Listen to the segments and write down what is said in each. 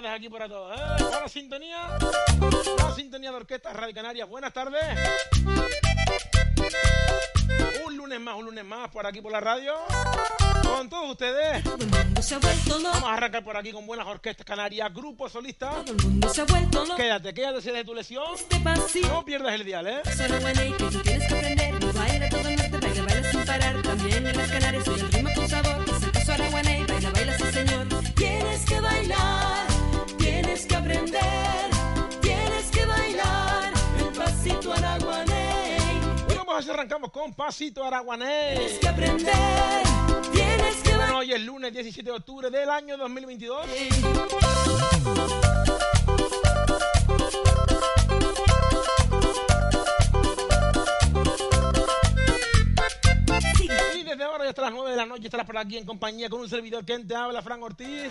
tardes aquí para todos. ¿eh? Para sintonía. La sintonía de Orquesta Radio Canarias. Buenas tardes. Un lunes más, un lunes más por aquí por la radio. Con todos ustedes. Vamos a arrancar por aquí con buenas orquestas canarias, grupos solistas. Todo el mundo se ha vuelto. Quédate, quédate si de tu lesión. No pierdas el dial, ¿eh? Que aprender. También en las Canarias que bailar, Arrancamos con Pasito Araguanés. Tienes que aprender, tienes que Bueno, hoy es lunes 17 de octubre del año 2022. Y desde ahora ya hasta las 9 de la noche estarás por aquí en compañía con un servidor que te habla, Fran Ortiz.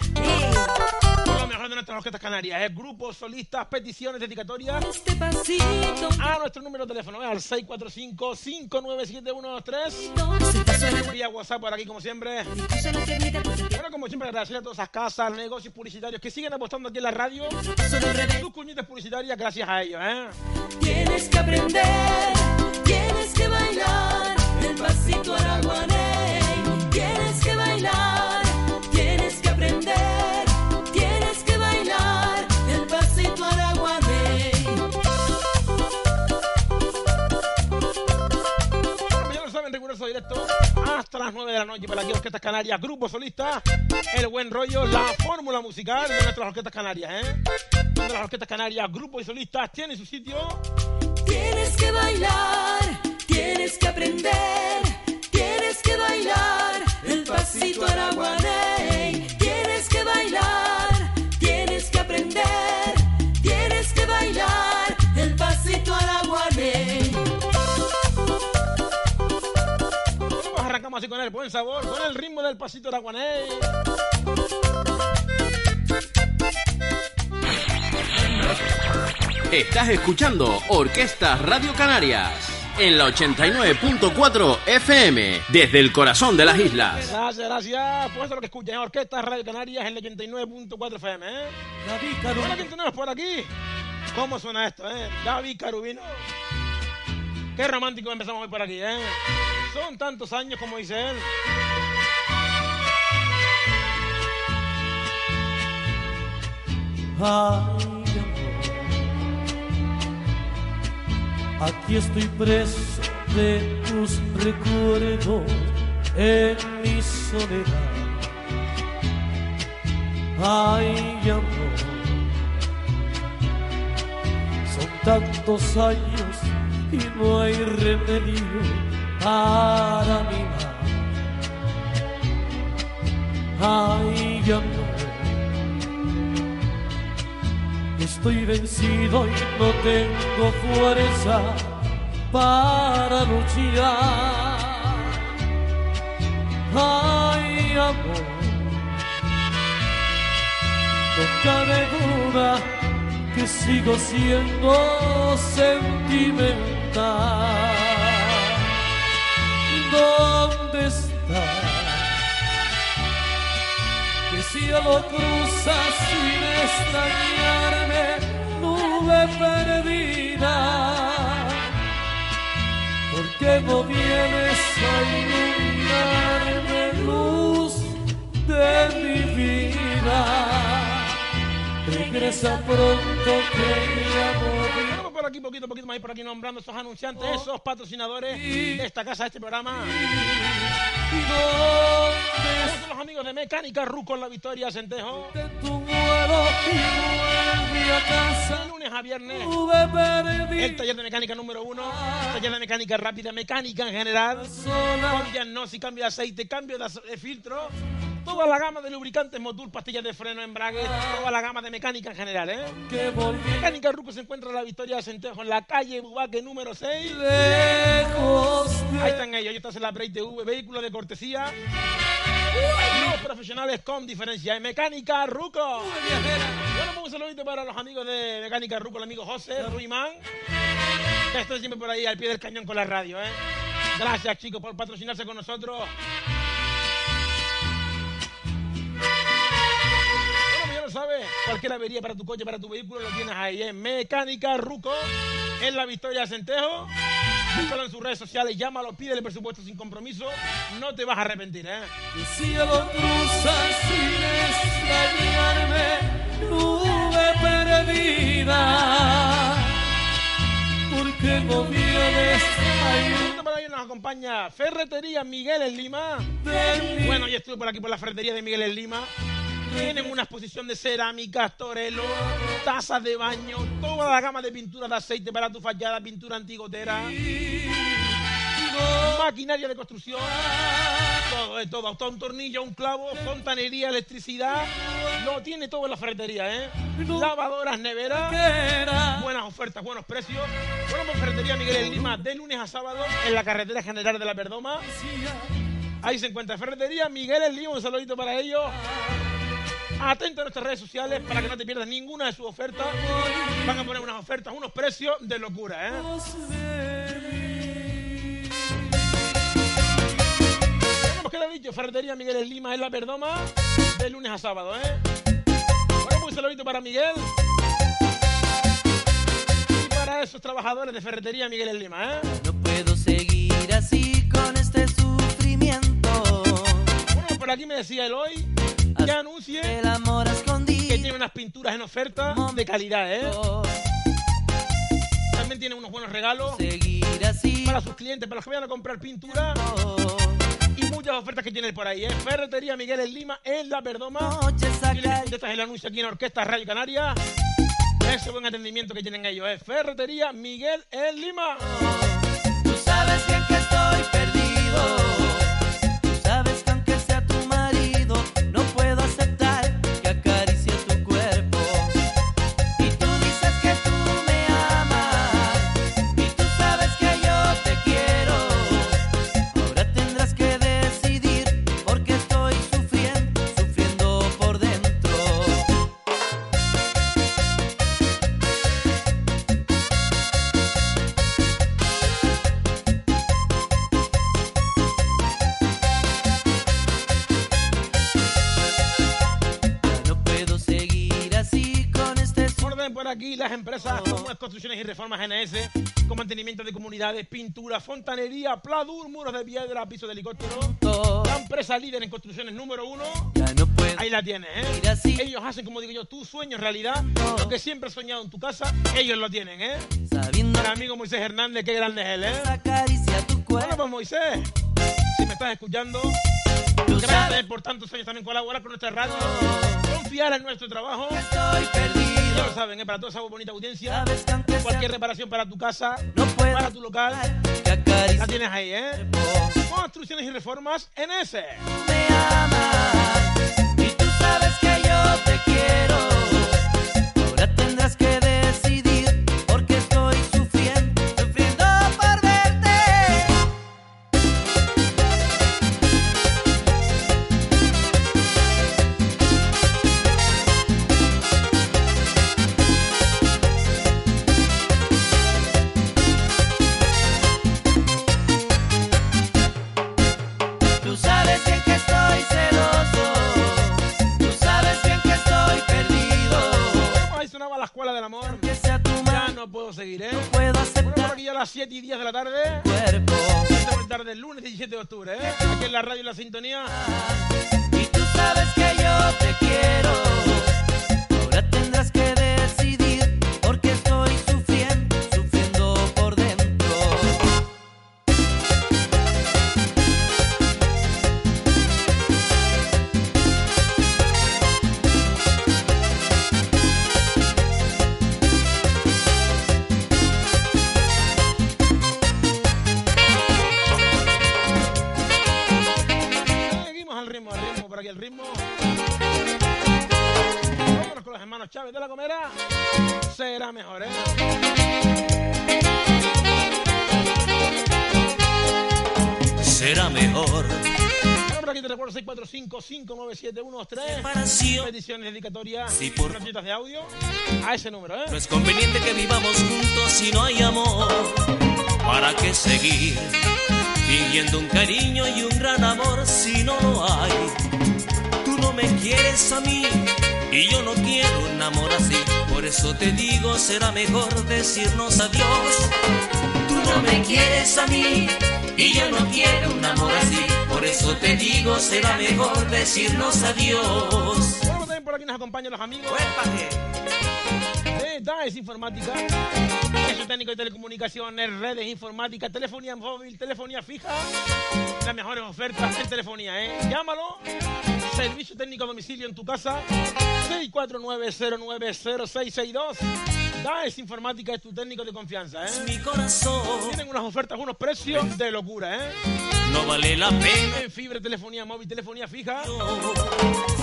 Con lo mejor de nuestras orquestas canarias, ¿eh? grupos, solistas, peticiones, dedicatorias. Este pasito. A nuestro número de teléfono, ¿eh? al 645-597123. Este paso araguaney. Vía WhatsApp por aquí, como siempre. Bueno, como siempre, agradecer a todas esas casas, negocios publicitarios que siguen apostando aquí en la radio. Sus cuñitas publicitarias, gracias a ellos, ¿eh? Tienes que aprender, tienes que bailar el pasito araguaney. Tienes que bailar, tienes que aprender, tienes que bailar el pasito araguaney. Bueno, ya lo saben, riguroso directo hasta las 9 de la noche para aquí Orquestas Canarias, Grupo Solista, El Buen Rollo, la fórmula musical de nuestras Orquestas Canarias, ¿eh? Donde las Orquestas Canarias, Grupos y Solistas tienen su sitio. Tienes que bailar, tienes que aprender, tienes que bailar el pasito araguaney. Tienes que bailar, tienes que aprender, tienes que bailar el pasito araguaney. Arrancamos así con el buen sabor, con el ritmo del pasito araguaney. Estás escuchando Orquesta Radio Canarias en la 89.4 FM desde el corazón de las islas. Gracias, gracias. Pues eso es lo que escuchan, ¿eh? Orquestas Radio Canarias en el 89.4 FM, ¿eh? Hola, ¿quién tenemos por aquí? ¿Cómo suena esto, eh? Gaby Carubino. Qué romántico empezamos hoy por aquí, ¿eh? Son tantos años, como dice él. Ay, aquí estoy preso de tus recuerdos en mi soledad. Ay, amor, son tantos años y no hay remedio para mi mal. Ay, amor. Estoy vencido y no tengo fuerza para luchar. Ay, amor, no cabe duda que sigo siendo sentimental. ¿Dónde estás? Cielo cruza sin extrañarme, nube perdida. ¿Por qué no vienes a iluminarme, luz de mi vida? Regresa pronto que Vamos por aquí, poquito, poquito más por aquí nombrando esos anunciantes, esos patrocinadores de esta casa, de este programa. y dónde los amigos de Mecánica Ruco en la Victoria, está casa. De lunes a viernes. El taller de mecánica número uno, taller de mecánica rápida, mecánica en general, con diagnóstico, cambio de aceite, cambio de de filtro, toda la gama de lubricantes, motor, pastillas de freno, embrague, toda la gama de mecánica en general, ¿eh? Mecánica Ruco se encuentra en la Victoria de en la calle Bubaque número 6. lejos Ahí de están ellos, están en la Break TV, vehículo de cortesía. Los profesionales con diferencia en Mecánica Ruco. Bueno, pues un saludito para los amigos de Mecánica Ruco, el amigo José Ruimán. Que estoy siempre por ahí al pie del cañón con la radio, ¿eh? Gracias, chicos, por patrocinarse con nosotros. Bueno, pues ya lo sabes. Cualquier avería para tu coche, para tu vehículo, lo tienes ahí en Mecánica Ruco, en la Victoria Centejo. Búscalo en sus redes sociales, llámalo, pídele presupuesto sin compromiso. No te vas a arrepentir, ¿eh? El cielo cruza sin extrañarme, nube perdida. Porque no vienes Por ahí nos acompaña Ferretería Miguel en Lima. Bueno, yo estuve por aquí por la ferretería de Miguel en Lima. Tienen una exposición de cerámicas, torelos, tazas de baño, toda la gama de pinturas de aceite para tu fachada, pintura antigotera, maquinaria de construcción, todo, de todo, hasta un tornillo, un clavo, fontanería, electricidad, lo tiene todo en la ferretería, ¿eh? Lavadoras, neveras, Era buenas ofertas, buenos precios. Bueno, pues ferretería Miguel Lima, de lunes a sábado, en la carretera general de la Perdoma. Ahí se encuentra Ferretería Miguel en Lima, un saludito para ellos. Atento a nuestras redes sociales para que no te pierdas ninguna de sus ofertas. Van a poner unas ofertas, unos precios de locura, ¿eh? Como queda dicho, Ferretería Miguel en Lima en la Perdoma, de lunes a sábado, ¿eh? Bueno, pues un saludito para Miguel. Y para esos trabajadores de Ferretería Miguel en Lima, ¿eh? No puedo seguir así con este sufrimiento. Bueno, por aquí me decía Eloy que anuncie El amor que tiene unas pinturas en oferta de calidad, ¿eh? También tiene unos buenos regalos así. para sus clientes, para los que vayan a comprar pintura y muchas ofertas que tiene por ahí, ¿eh? Ferretería Miguel en Lima, en la sacar. contestas el anuncio aquí en Orquesta Radio Canaria. Ese buen atendimiento que tienen ellos, ¿eh? Ferretería Miguel en Lima. Tú sabes bien que estoy perdido. Empresas como es Construcciones y Reformas GNS, con mantenimiento de comunidades, pintura, fontanería, pladur, muros de piedra, piso de helicóptero. La empresa líder en construcciones número uno. No Ahí la tienes, ¿eh? Ellos hacen, como digo yo, tu sueño en realidad. Lo que siempre has soñado en tu casa, ellos lo tienen, ¿eh? sabiendo El amigo Moisés Hernández, qué grande es él, ¿eh? tu Bueno, pues Moisés, si me estás escuchando, gracias por tantos años también colaborar con nuestra radio, confiar en nuestro trabajo. estoy Ya lo saben, ¿eh? Para toda esa bonita audiencia, cualquier reparación para tu casa, no para tu local, la tienes ahí, ¿eh? Construcciones y reformas en ese. me amas y tú sabes que yo te quiero. Ahora tendrás que mano, no puedo puedo Bueno, por aceptar aquí ya a las 7 y 10 de la tarde. cuerpo. 7 de la tarde, lunes 17 de octubre, ¿eh? Aquí en la radio la sintonía. Y tú sabes que yo te quiero. Ahora tendrás que decidir ritmo. Vámonos con los hermanos Chávez de la Comera. Será mejor, ¿eh? será mejor. Bueno, aquí te recuerdo 645-59713. Separación. Peticiones dedicatorias, Sí, por- notitas de audio. A ese número, No ¿eh? es conveniente que vivamos juntos si no hay amor. ¿Para qué seguir fingiendo un cariño y un gran amor si no lo hay? Tú no me quieres a mí Y yo no quiero un amor así, por eso te digo, será mejor decirnos adiós. Tú no me quieres a mí, y yo no quiero un amor así, por eso te digo, será mejor decirnos adiós. Bueno, también por aquí nos acompañan los amigos de DAES Informática, su técnico de telecomunicaciones, redes informáticas, telefonía móvil, telefonía fija, las mejores ofertas en telefonía, ¿eh? Llámalo, servicio técnico a domicilio en tu casa, 649-090662. DAES Informática es tu técnico de confianza, ¿eh? Mi corazón Tienen unas ofertas, unos precios de locura, ¿eh? No vale la pena En fibra, telefonía móvil, telefonía fija,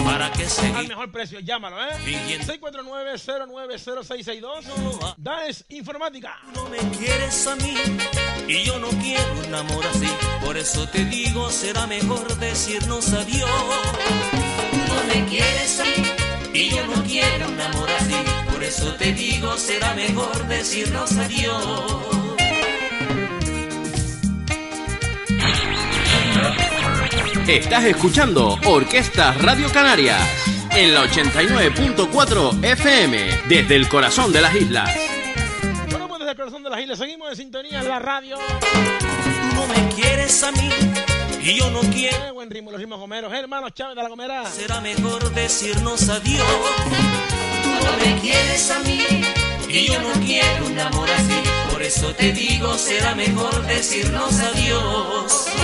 para que al seguir mejor precio, llámalo, ¿eh? Fingiendo. 649-090662. DAES Informática. No me quieres a mí y yo no quiero un amor así. Por eso te digo, será mejor decirnos adiós. No me quieres a mí y yo no quiero un amor así. Por eso te digo, será mejor decirnos adiós. Estás escuchando Orquestas Radio Canarias en la 89.4 FM desde el corazón de las islas. Bueno, pues desde el corazón de las islas seguimos en sintonía en la radio. Tú no me quieres a mí y yo no quiero. Eh, buen ritmo, los ritmos gomeros. Hermanos Chávez de la Gomera. Será mejor decirnos adiós. Tú no me quieres a mí y yo no quiero un amor así. Por eso te digo, será mejor decirnos adiós.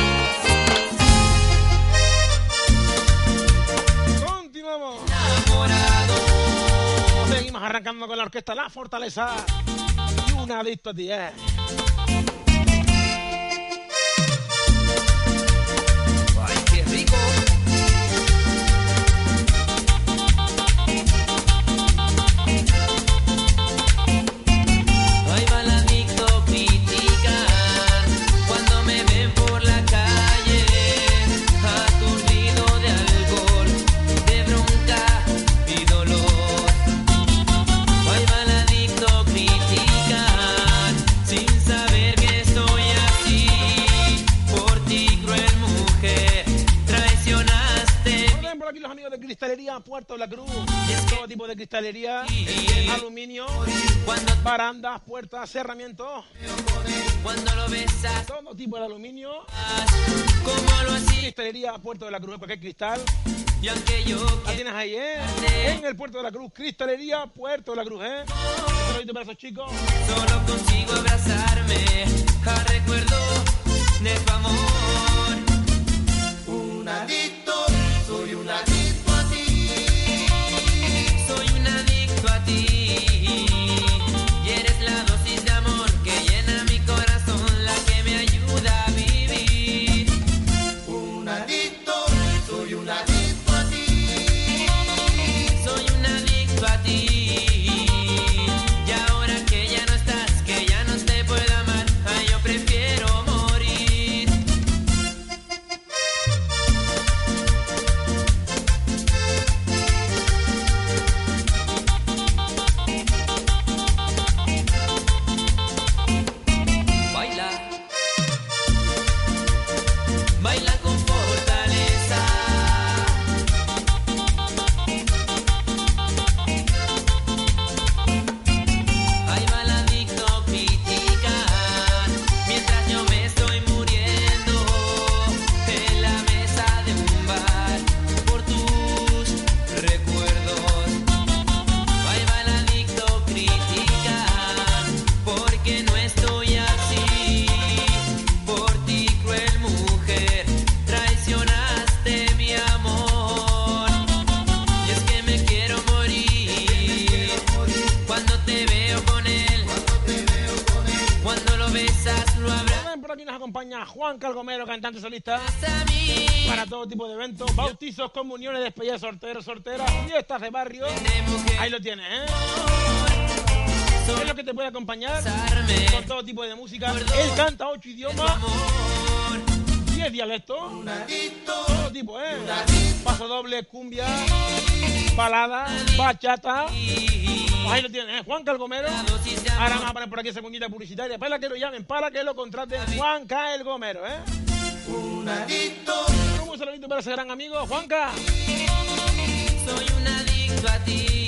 Arrancando con la orquesta La Fortaleza. Y un adicto a. de Cristalería Puerto La Cruz. Todo tipo de cristalería, aluminio, barandas, puertas, cerramientos. Todo tipo de aluminio. Cristalería Puerto de la Cruz, cualquier cristal. y aunque yo La tienes ahí, ¿eh? En el Puerto de la Cruz. Cristalería Puerto de la Cruz, ¿eh? Un saludito para esos chicos. Solo consigo abrazarme al recuerdo de tu amor. Un adicto, soy un adicto por aquí nos acompaña Juan Calgomero, cantante solista. Para todo tipo de eventos, bautizos, comuniones, despedidas, sorteros, sorteras, fiestas de barrio. Ahí lo tienes, ¿eh? Es lo que te puede acompañar con todo tipo de música. Él canta ocho idiomas, amor. 10 dialectos. Todo tipo, ¿eh? Paso doble, cumbia, balada, bachata. Ahí lo tienes, ¿eh? Juan Calgomero. Ahora vamos a poner por aquí esa cuñita publicitaria para que lo llamen, para que lo contraten. Juan K. El Gomero, ¿eh? Un adicto, Un saludito para ese gran amigo, Juanca. Soy un adicto a ti.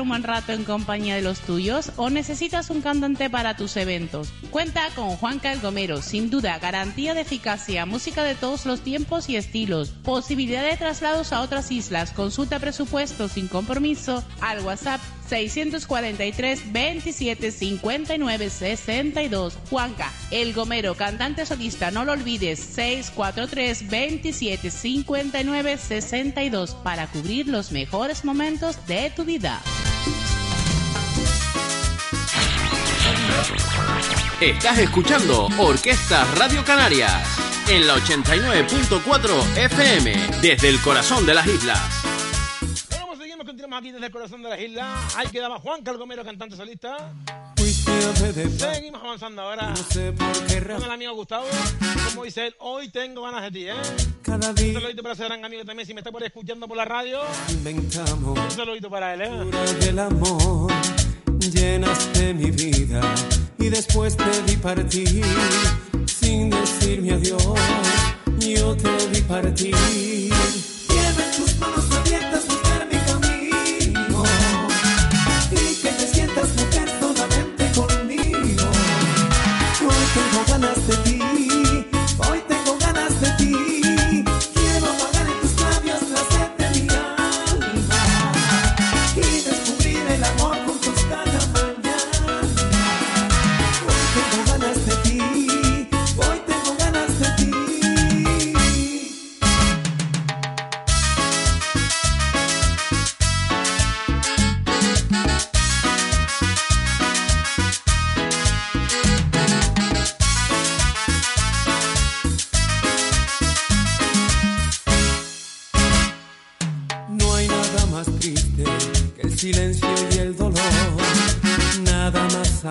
Un buen rato en compañía de los tuyos o necesitas un cantante para tus eventos? Cuenta con Juan Calgomero, sin duda, garantía de eficacia, música de todos los tiempos y estilos, posibilidad de traslados a otras islas, consulta presupuesto sin compromiso al WhatsApp 643 27 59 62. Juanca, El Gomero, cantante solista, no lo olvides, 643 27 59 62 para cubrir los mejores momentos de tu vida. Estás escuchando Orquesta Radio Canarias en la 89.4 FM desde el corazón de las islas. Aquí desde el corazón de las islas. Ahí quedaba Juan Calgomero, cantante solista. Seguimos avanzando ahora no sé por qué con razón. el amigo Gustavo. Como dice él, hoy tengo ganas de ti, ¿eh? Cada Un día saludito para ese gran amigo también, si me está por escuchando por la radio. inventamos Un saludito para él, ¿eh? del amor. Llenaste mi vida y después te vi partir sin decirme adiós. Yo te vi partir. En tus manos tengo ganas de ti,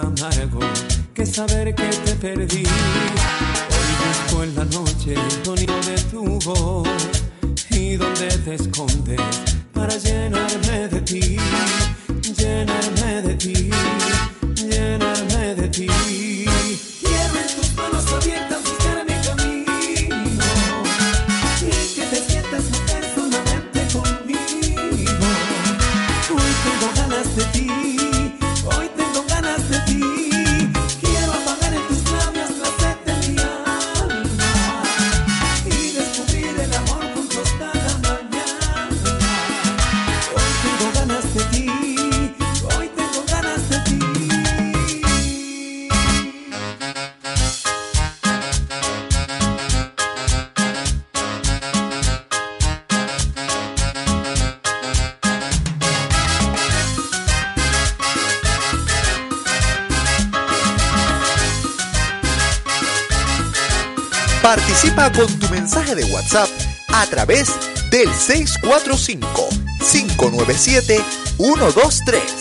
amargo que saber que te perdí. Hoy busco en la noche el sonido de tu voz y donde te escondes para llenarme de ti, llenarme de ti, llenarme de ti. Quiero en tus manos abiertas Con tu mensaje de WhatsApp a través del 645 597 123.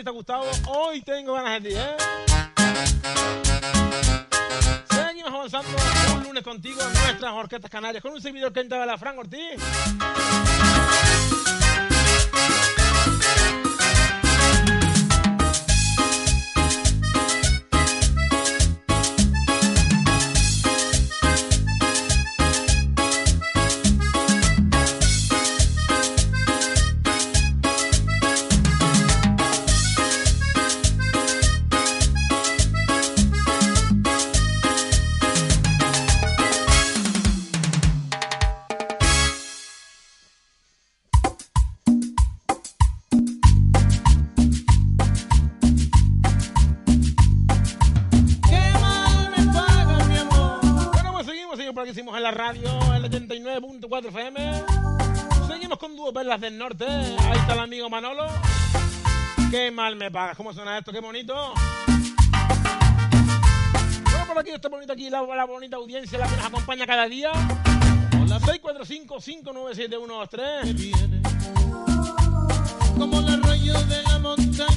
Juanita Gustavo. Hoy tengo ganas de ti, ¿eh? Seguimos avanzando un lunes contigo, en nuestras orquestas canarias, con un servidor que entraba la Fran Ortiz. Seguimos con Dúo Perlas del Norte. Ahí está el amigo Manolo. Qué mal me pagas. ¿Cómo suena esto? Qué bonito. Bueno, por aquí está bonito aquí la, la bonita audiencia, la que nos acompaña cada día. Con la 645-597-123. Como la rayo de la montaña.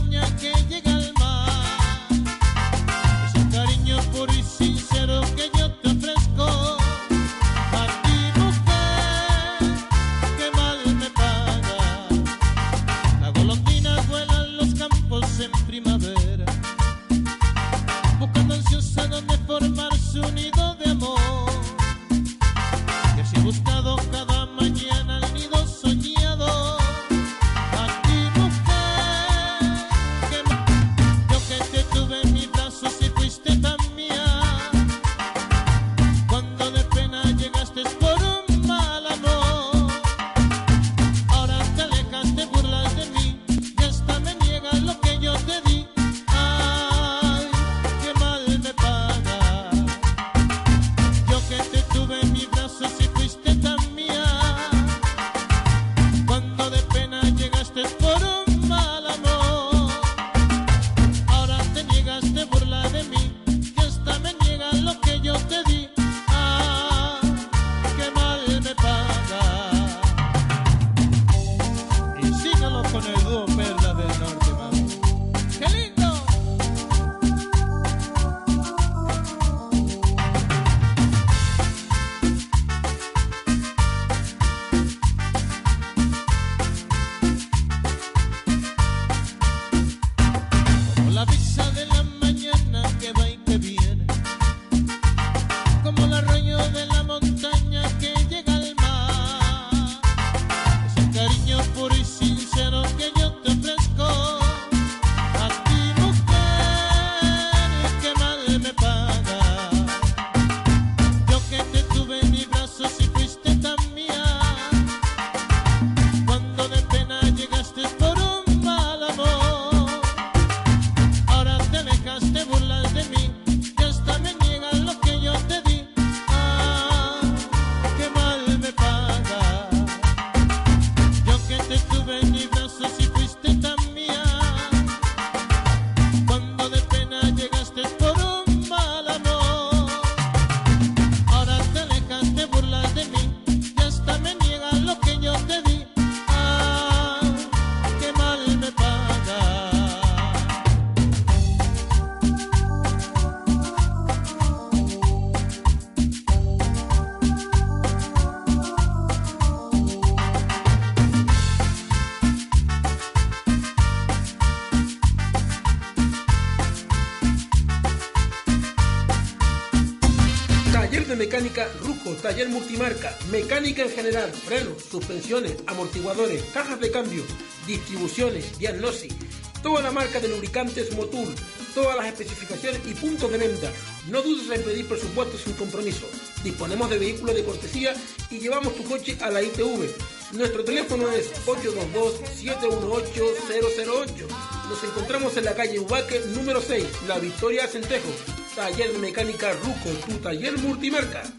taller multimarca, mecánica en general, frenos, suspensiones, amortiguadores, cajas de cambio, distribuciones, diagnosis, toda la marca de lubricantes Motul, todas las especificaciones y puntos de venta. No dudes en pedir presupuesto sin compromiso. Disponemos de vehículos de cortesía y llevamos tu coche a la ITV. Nuestro teléfono es 822-718-008. Nos encontramos en la calle Ubaque número 6, La Victoria Centejo. Taller Mecánica Ruco, tu taller multimarca.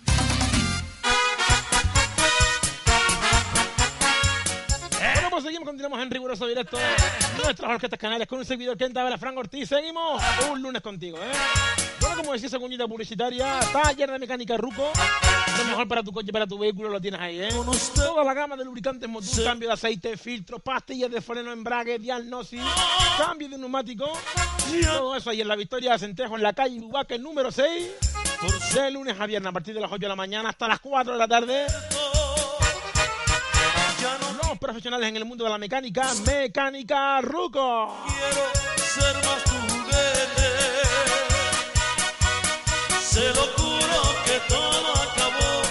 abrazo directo de nuestras orquestas canales con un servidor que la Fran Ortiz. Seguimos un lunes contigo, ¿eh? Bueno, como decía, segundita publicitaria, taller de mecánica Ruco. Lo mejor para tu coche, para tu vehículo, lo tienes ahí, ¿eh? Toda la gama de lubricantes motor, cambio de aceite, filtros, pastillas de freno, embrague, diagnosis, cambio de neumático. Todo eso ahí en la Victoria de Centejo, en la calle Bubaque número 6. De lunes a viernes, a partir de las 8 de la mañana hasta las 4 de la tarde. Los profesionales en el mundo de la mecánica, Mecánica Ruco. Quiero ser más tu juguete. Se lo juro que todo acabó,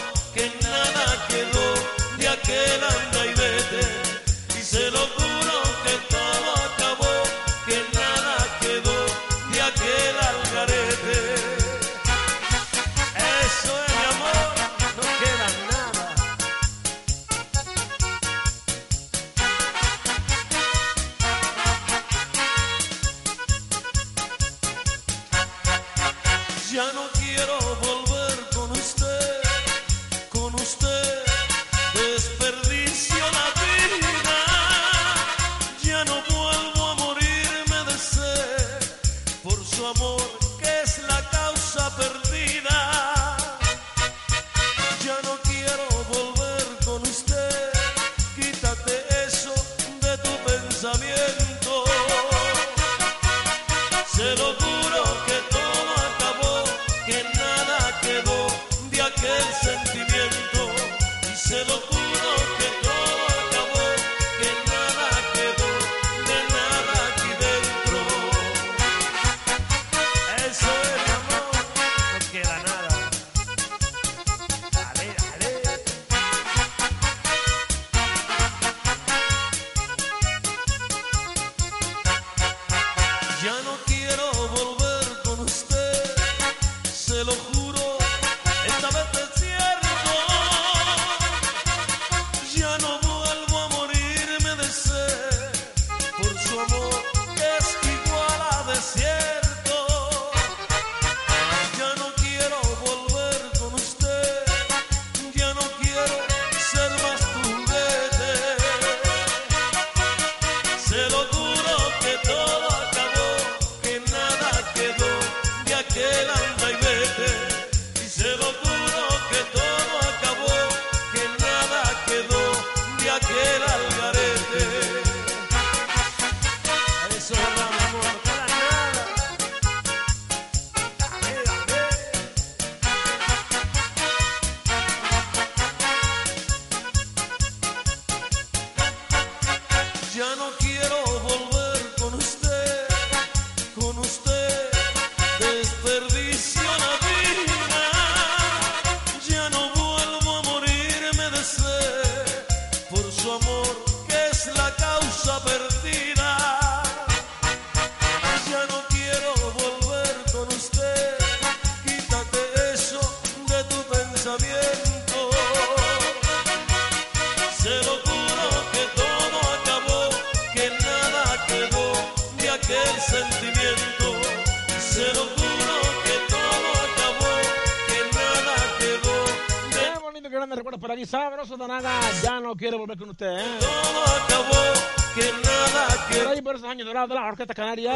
Sabroso Tanaga. Ya no quiero volver con usted, ¿eh? todo acabó, que nada Por quedó. ahí por esos años dorados de la Orquesta Canaria.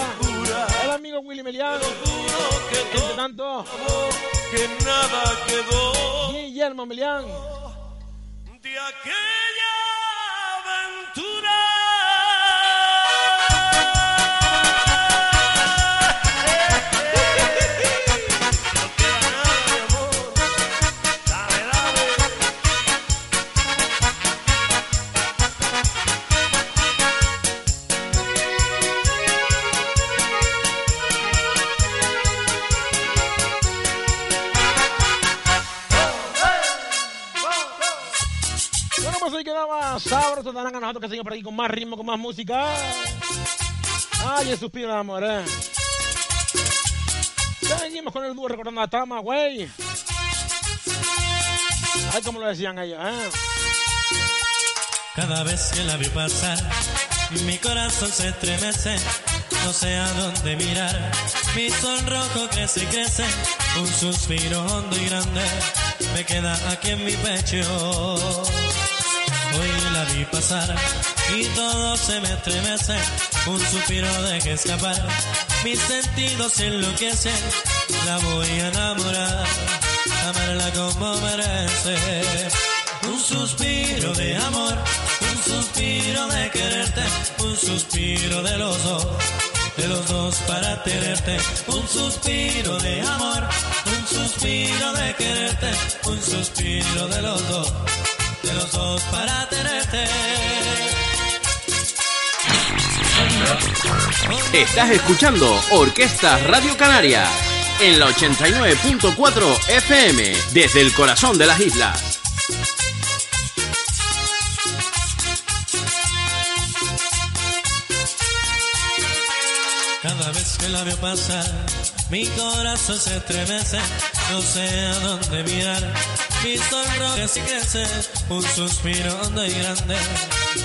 El amigo Willy Melián. Juro que Entre tanto, acabó, que nada quedó Guillermo Melián. Ahí quedaba sabroso Tanaga. Nosotros que seguimos por aquí con más ritmo, con más música. Ay, el suspiro de amor, ¿eh? Seguimos con el dúo recordando a Tama, güey. Ay, como lo decían ellos, ¿eh? Cada vez que la vi pasar, mi corazón se estremece. No sé a dónde mirar. Mi sonrojo crece y crece. Un suspiro hondo y grande me queda aquí en mi pecho. La vi pasar y todo se me estremece. Un suspiro deje escapar mis sentidos enloquecen, la voy a enamorar, amarla como merece. Un suspiro de amor, un suspiro de quererte, un suspiro de los dos, de los dos para tenerte. Un suspiro de amor, un suspiro de quererte, un suspiro de los dos, de los dos para tenerte. Estás escuchando Orquesta Radio Canarias en la 89.4 FM desde el corazón de las islas. Cada vez que la veo pasar, mi corazón se estremece, no sé a dónde mirar. Mi sonrojos y crece, un suspiro hondo y grande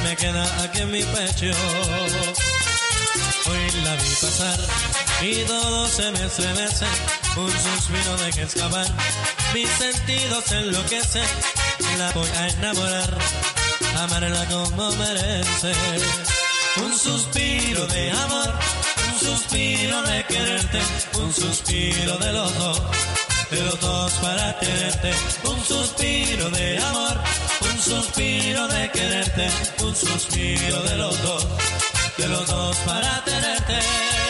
me queda aquí en mi pecho. Hoy la vi pasar y todo se me estremece, un suspiro de que escapar. Mis sentidos enloquecen, la voy a enamorar, amarla como merece. Un suspiro de amor, suspiro de quererte, un suspiro de los dos, de los dos para tenerte. Un suspiro de amor, un suspiro de quererte, un suspiro de los dos, de los dos para tenerte.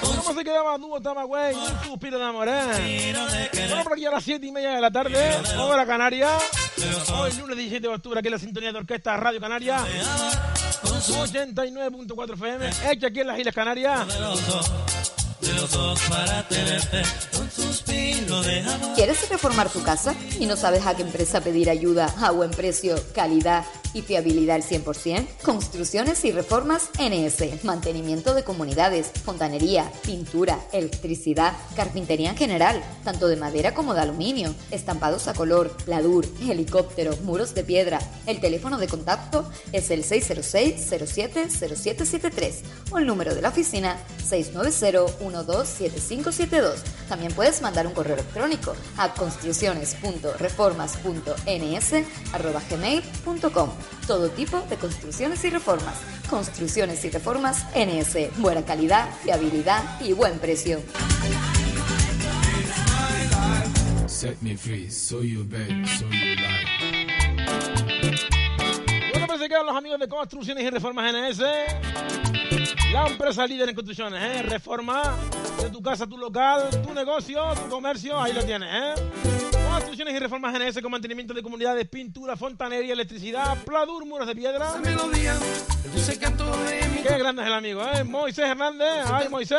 ¿Cómo se quedaba dúo Tamagüey? Un suspiro de amor, ¿eh? Bueno, por aquí a las 7 y media de la tarde, hora Canaria. Hoy, lunes 17 de octubre, aquí en la sintonía de Orquesta Radio Canaria. 89.4 FM, hecha aquí en las Islas Canarias. de los dos para tenerte. ¿Quieres reformar tu casa y no sabes a qué empresa pedir ayuda a buen precio, calidad y fiabilidad al 100%? Construcciones y Reformas NS. Mantenimiento de comunidades, fontanería, pintura, electricidad, carpintería en general, tanto de madera como de aluminio, estampados a color, pladur, helicóptero, muros de piedra. El teléfono de contacto es el 606-070773 o el número de la oficina 690-127572. También puedes mandar un correo electrónico a construcciones.reformas.ns.gmail.com Todo tipo de construcciones y reformas. Construcciones y reformas NS. Buena calidad, fiabilidad y buen precio. Set me free, so you bet, so you like. Bueno, pues se quedan los amigos de Construcciones y Reformas NS. La empresa líder en construcciones, ¿eh? Reforma de tu casa, tu local, tu negocio, tu comercio, ahí lo tienes, ¿eh? Construcciones y Reformas NS con mantenimiento de comunidades, pintura, fontanería, electricidad, pladur, muros de piedra. Qué grande es el amigo, ¿eh? Moisés Hernández. Ay, Moisés.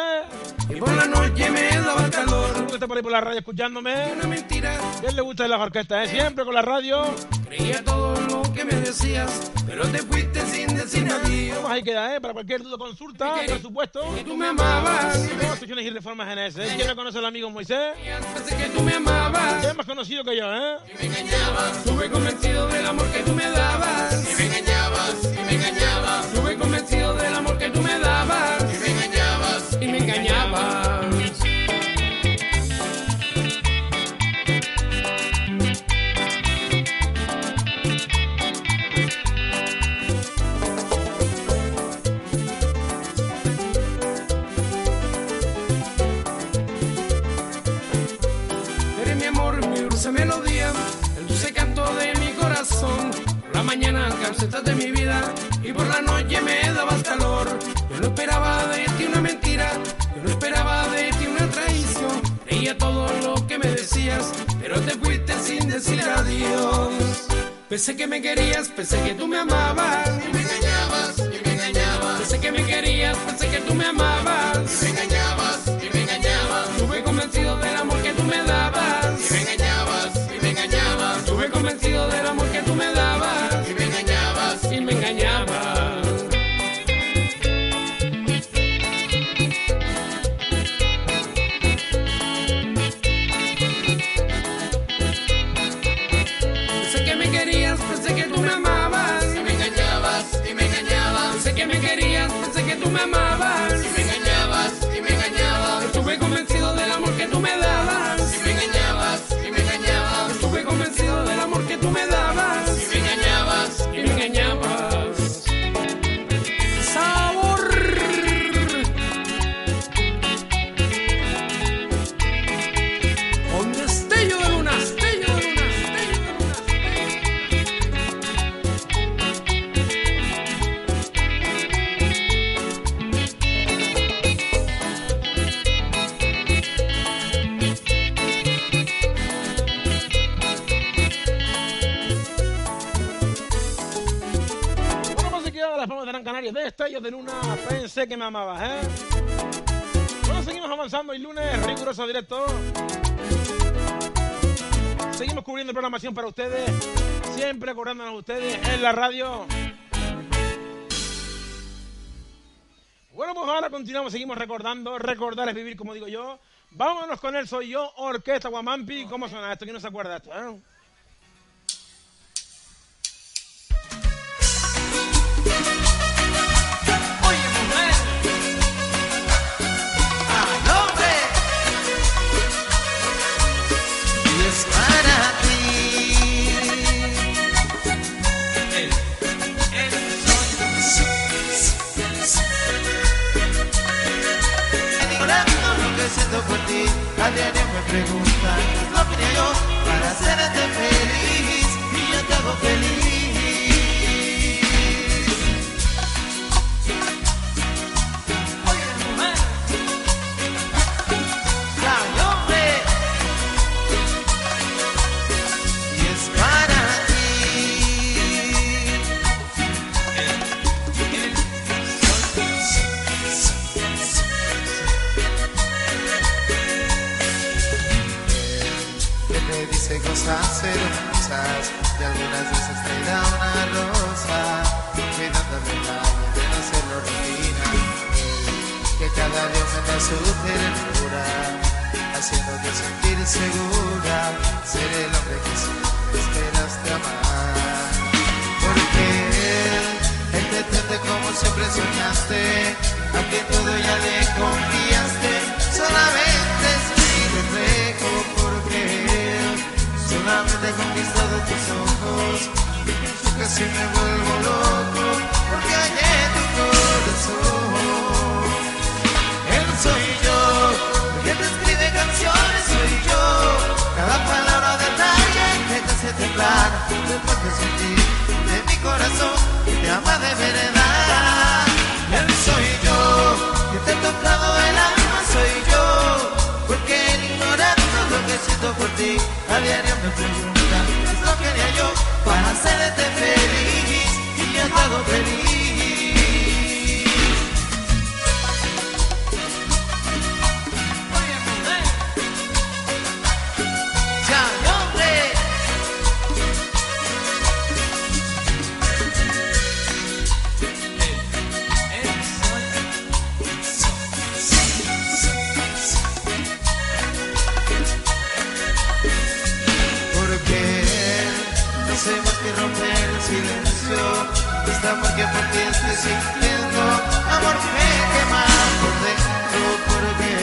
Y por la noche me daba calor. Seguro que está por ahí por la radio escuchándome. Una mentira. ¿Quién le gusta de las orquestas, eh? Siempre con la radio. Creía todo lo que me decías, pero te fuiste sin decirme adiós. Vamos, ahí queda, ¿eh? Para cualquier duda, consulta, presupuesto. Que tú me amabas. Construcciones y reformas en ese. ¿Quién me conoce el amigo Moisés? Pensé que tú me amabas. ¿Quién más conocido que yo, eh? Y me engañabas. Estuve convencido del amor que tú me dabas. Y me engañabas. Y me engañabas. Estuve convencido del amor que tú me dabas. Y me engañabas. Y me engañabas. mañana camisetas de mi vida y por la noche me dabas calor. Yo no esperaba de ti una mentira, yo no esperaba de ti una traición. Creía todo lo que me decías, pero te fuiste sin decir adiós. Pensé que me querías, pensé que tú me amabas. Y me engañabas, y me engañabas. Pensé que me querías, pensé que tú me amabas. Destellos de luna. Pensé que me amabas, ¿eh? Bueno, seguimos avanzando. El lunes, riguroso directo. Seguimos cubriendo programación para ustedes. Siempre acordándonos a ustedes en la radio. Bueno, pues ahora continuamos, seguimos recordando. Recordar es vivir, como digo yo. Vámonos con él, soy yo, Orquesta Guamampi. ¿Cómo suena esto? ¿Quién no se acuerda de esto? eh? Por ti, a diario me preguntan qué es lo que yo para hacerte feliz y yo te hago feliz. Hermosas y algunas veces te da una rosa, cuidando el detalle de no hacerlo rutina que cada día me da su ternura, haciéndote sentir segura, ser el hombre que siempre esperaste amar. Porque él, él te como siempre soñaste, a que todo ya le confiaste, solamente solamente ha conquistado tus ojos, y pienso que si me vuelvo loco, porque en tu corazón. Él soy yo, el que te escribe canciones soy yo. Cada palabra detalle que te hace temblar. Después que sentí de mi corazón te ama de verdad. Él soy yo, que te he tocado el alma soy yo. Que siento por ti, a diario me preguntan qué es lo que haría yo para hacerte feliz y yo te hago feliz. Porque por ti estoy sintiendo amor me quema por dentro. Porque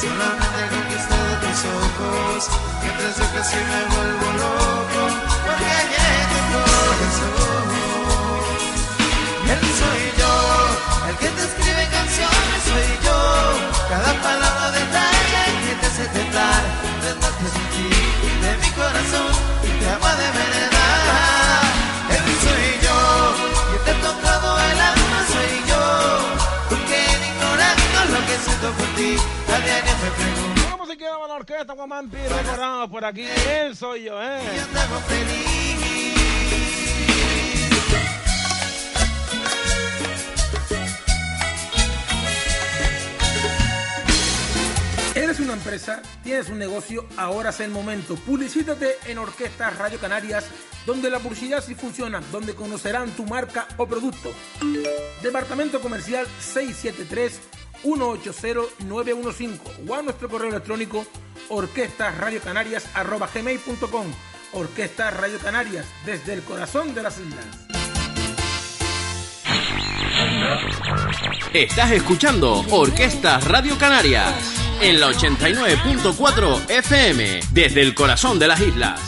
solamente he conquistado tus ojos. Mientras yo casi me vuelvo loco. Porque en tu corazón. Él soy yo, el que te escribe canciones soy yo. Cada palabra detalle que te hace temblar. Desde que de mi corazón te ama de verdad. por ti, nadie me preguntó. ¿Cómo se quedaba la orquesta Guamampi por aquí? Soy yo, ¿eh? Y andamos feliz. Eres una empresa, tienes un negocio, ahora es el momento. Publicítate en Orquesta Radio Canarias, donde la publicidad sí funciona, donde conocerán tu marca o producto. Departamento Comercial 673 180-915 o a nuestro correo electrónico orquestasradiocanarias.gmail.com Orquestas Radio Canarias, desde el corazón de las islas. Estás escuchando Orquestas Radio Canarias en la 89.4 FM desde el corazón de las islas.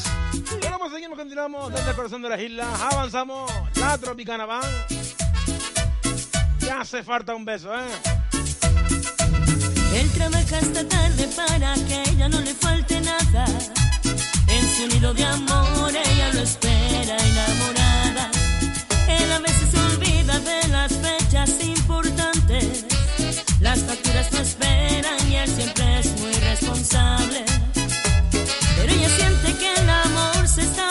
Bueno, pues seguimos, continuamos desde el corazón de las islas. Avanzamos. La Tropicana van. Ya hace falta un beso, ¿eh? Trabaja hasta tarde para que a ella no le falte nada. En su nido de amor ella lo espera enamorada. Él a veces se olvida de las fechas importantes. Las facturas no esperan y él siempre es muy responsable. Pero ella siente que el amor se está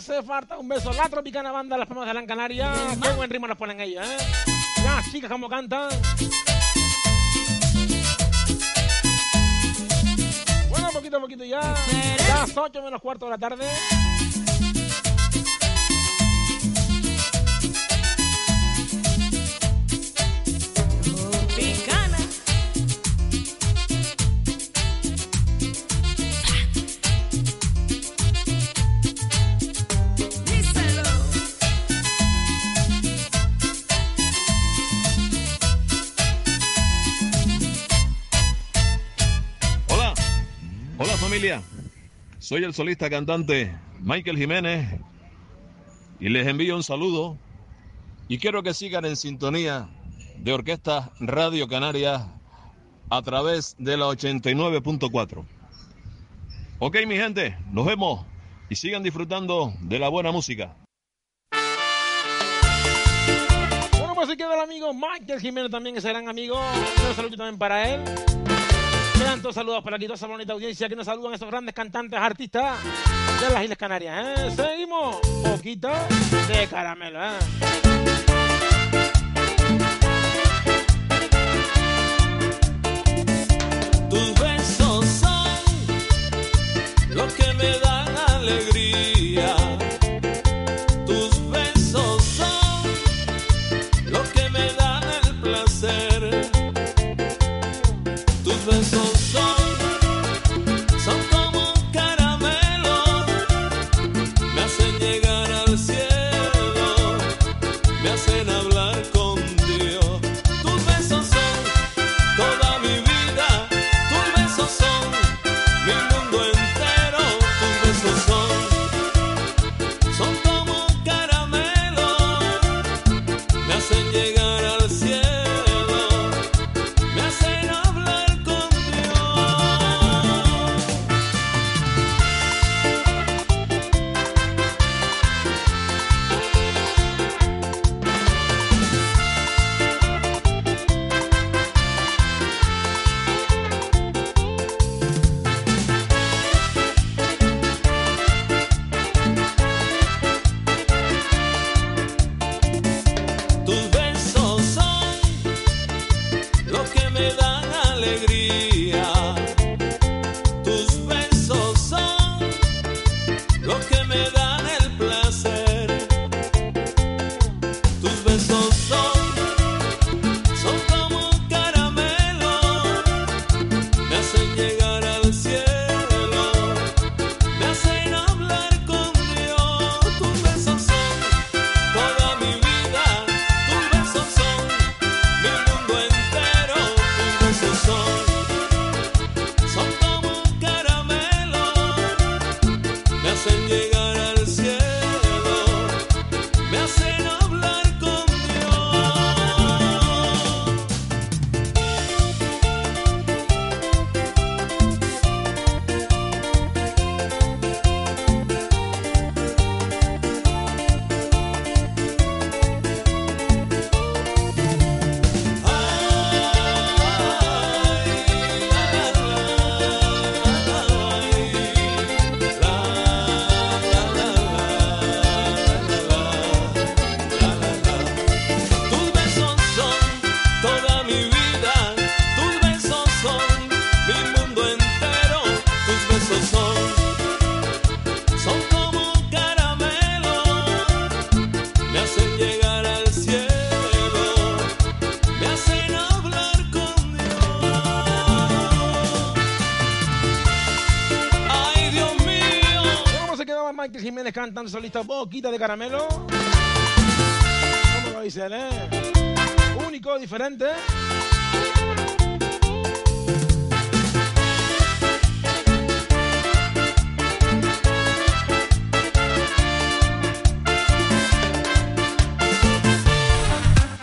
hace falta un beso. La Tropicana Banda, las palmas de Gran Canaria. Qué buen ritmo nos ponen ellos, ¿eh? Las chicas como cantan. Bueno, poquito a poquito ya. Las 8 menos cuarto de la tarde. Soy el solista cantante Michael Jiménez y les envío un saludo y quiero que sigan en sintonía de Orquesta Radio Canarias a través de la 89.4. Ok, mi gente, nos vemos y sigan disfrutando de la buena música. Bueno, pues se queda el amigo Michael Jiménez también, ese gran amigo. Un saludo también para él. Todos saludos para aquí, toda esa bonita audiencia que nos saludan esos grandes cantantes, artistas de las Islas Canarias. ¿eh? Seguimos. Poquito de caramelo. ¿eh? Tus besos son lo que me dan alegría. Jiménez cantando solista Boquita de Caramelo. ¿Cómo lo dice él, eh? Único, diferente.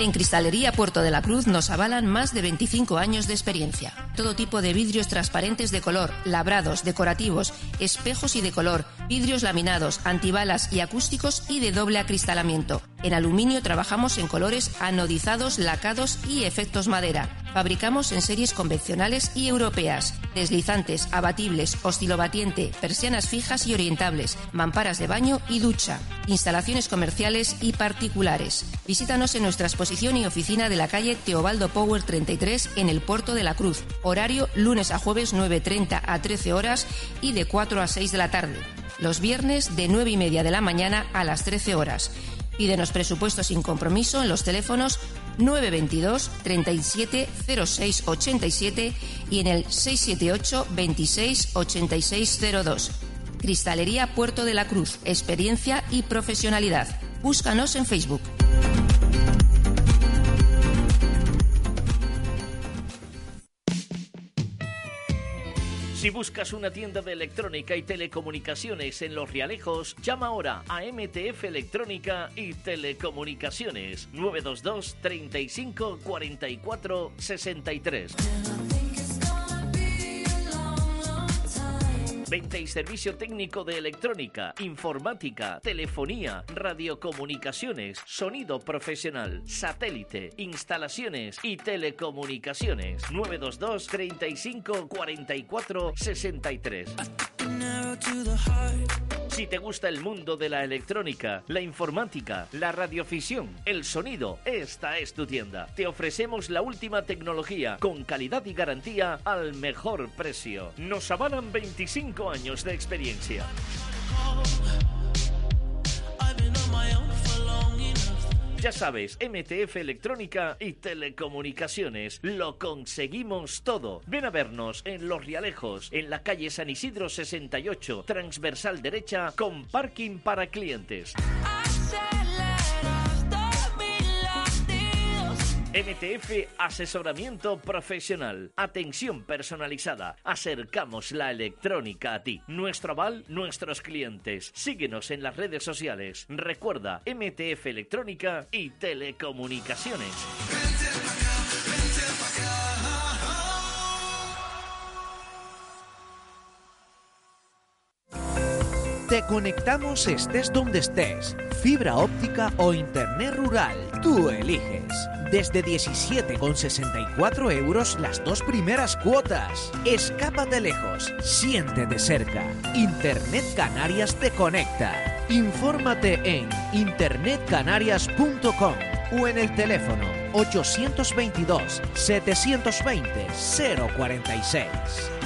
En Cristalería Puerto de la Cruz nos avalan más de 25 años de experiencia. Todo tipo de vidrios transparentes de color, labrados, decorativos, espejos y de color, vidrios laminados, antibalas y acústicos y de doble acristalamiento. En aluminio trabajamos en colores anodizados, lacados y efectos madera. Fabricamos en series convencionales y europeas, deslizantes, abatibles, oscilobatiente, persianas fijas y orientables, mamparas de baño y ducha, instalaciones comerciales y particulares. Visítanos en nuestra exposición y oficina de la calle Teobaldo Power 33 en el Puerto de la Cruz. Horario lunes a jueves 9.30 a 13 horas y de 4 a 6 de la tarde. Los viernes de 9 y media de la mañana a las 13 horas. Pídenos presupuesto sin compromiso en los teléfonos 922 37 06 87 y en el 678 26 86 02. Cristalería Puerto de la Cruz, experiencia y profesionalidad. Búscanos en Facebook. Si buscas una tienda de electrónica y telecomunicaciones en Los Realejos, llama ahora a MTF Electrónica y Telecomunicaciones 922 35 44 63. Venta y servicio técnico de electrónica, informática, telefonía, radiocomunicaciones, sonido profesional, satélite, instalaciones y telecomunicaciones. 922 35 44 63. Si te gusta el mundo de la electrónica, la informática, la radiofisión, el sonido, esta es tu tienda. Te ofrecemos la última tecnología con calidad y garantía al mejor precio. Nos avalan 25 años de experiencia. Ya sabes, MTF Electrónica y Telecomunicaciones. Lo conseguimos todo. Ven a vernos en Los Realejos, en la calle San Isidro 68, transversal derecha, con parking para clientes. MTF Asesoramiento Profesional. Atención personalizada. Acercamos la electrónica a ti. Nuestro aval, nuestros clientes. Síguenos en las redes sociales. Recuerda, MTF Electrónica y Telecomunicaciones. Te conectamos estés donde estés. Fibra óptica o internet rural. Tú eliges. Desde 17,64 euros las dos primeras cuotas. Escápate lejos. Siente de cerca. Internet Canarias te conecta. Infórmate en internetcanarias.com o en el teléfono 822 720 046.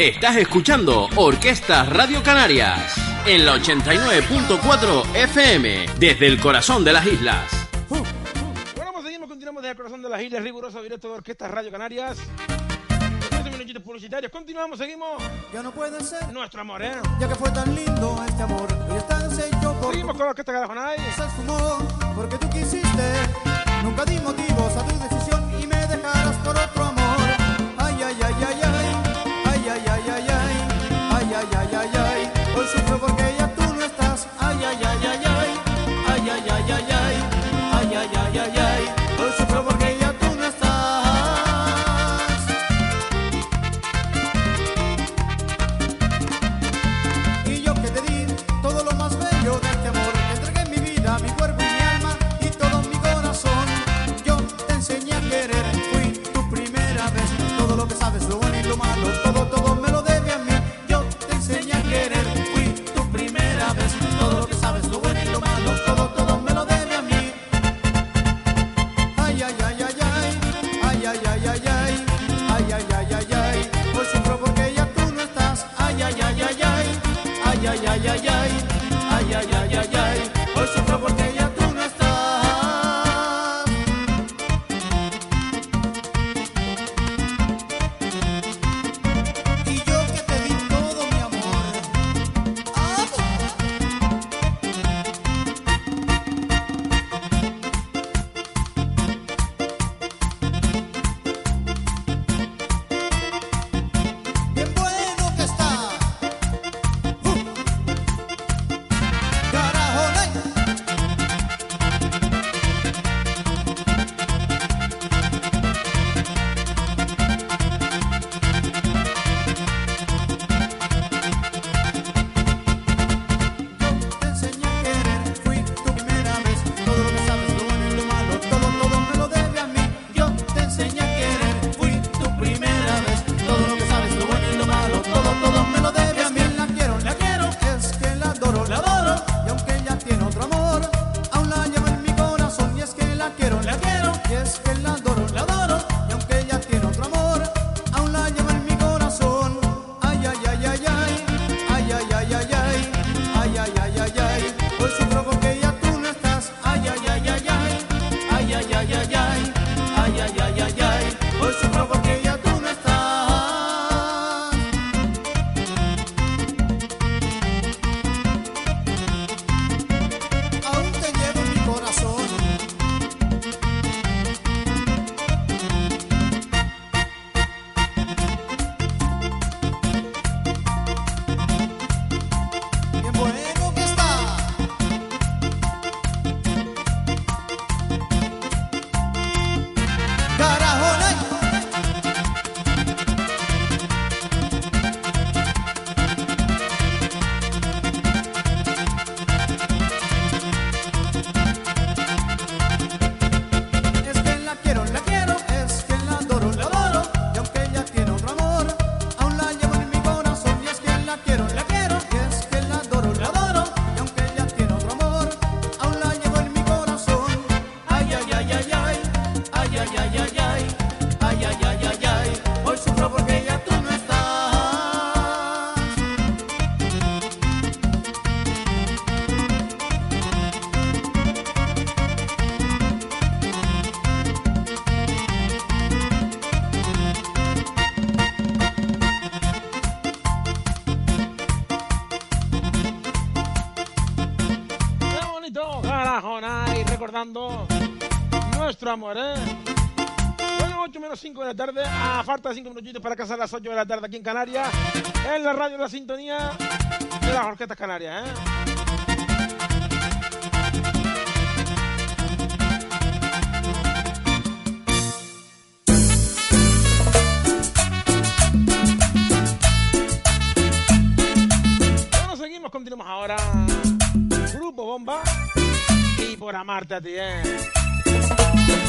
Estás escuchando Orquesta Radio Canarias en la 89.4 FM desde el corazón de las islas. Bueno, pues seguimos, continuamos desde el corazón de las islas, riguroso directo de Orquesta Radio Canarias. 15 minutitos publicitarios, continuamos, seguimos. Ya no puede ser. Nuestro amor, ¿eh? Ya que fue tan lindo este amor, hoy hecho por Seguimos con la Orquesta Garajonay. se esfumó, porque tú quisiste. Nunca di motivos a tu decisión y me dejarás por otro amor. Ay, ay, ay, ay. Ay, falta de 5 minutitos para casar las 8 de la tarde aquí en Canarias, en la radio la sintonía de las orquestas canarias, ¿eh? Bueno, seguimos, continuamos ahora. Grupo Bomba y por amarte a ti, ¿eh?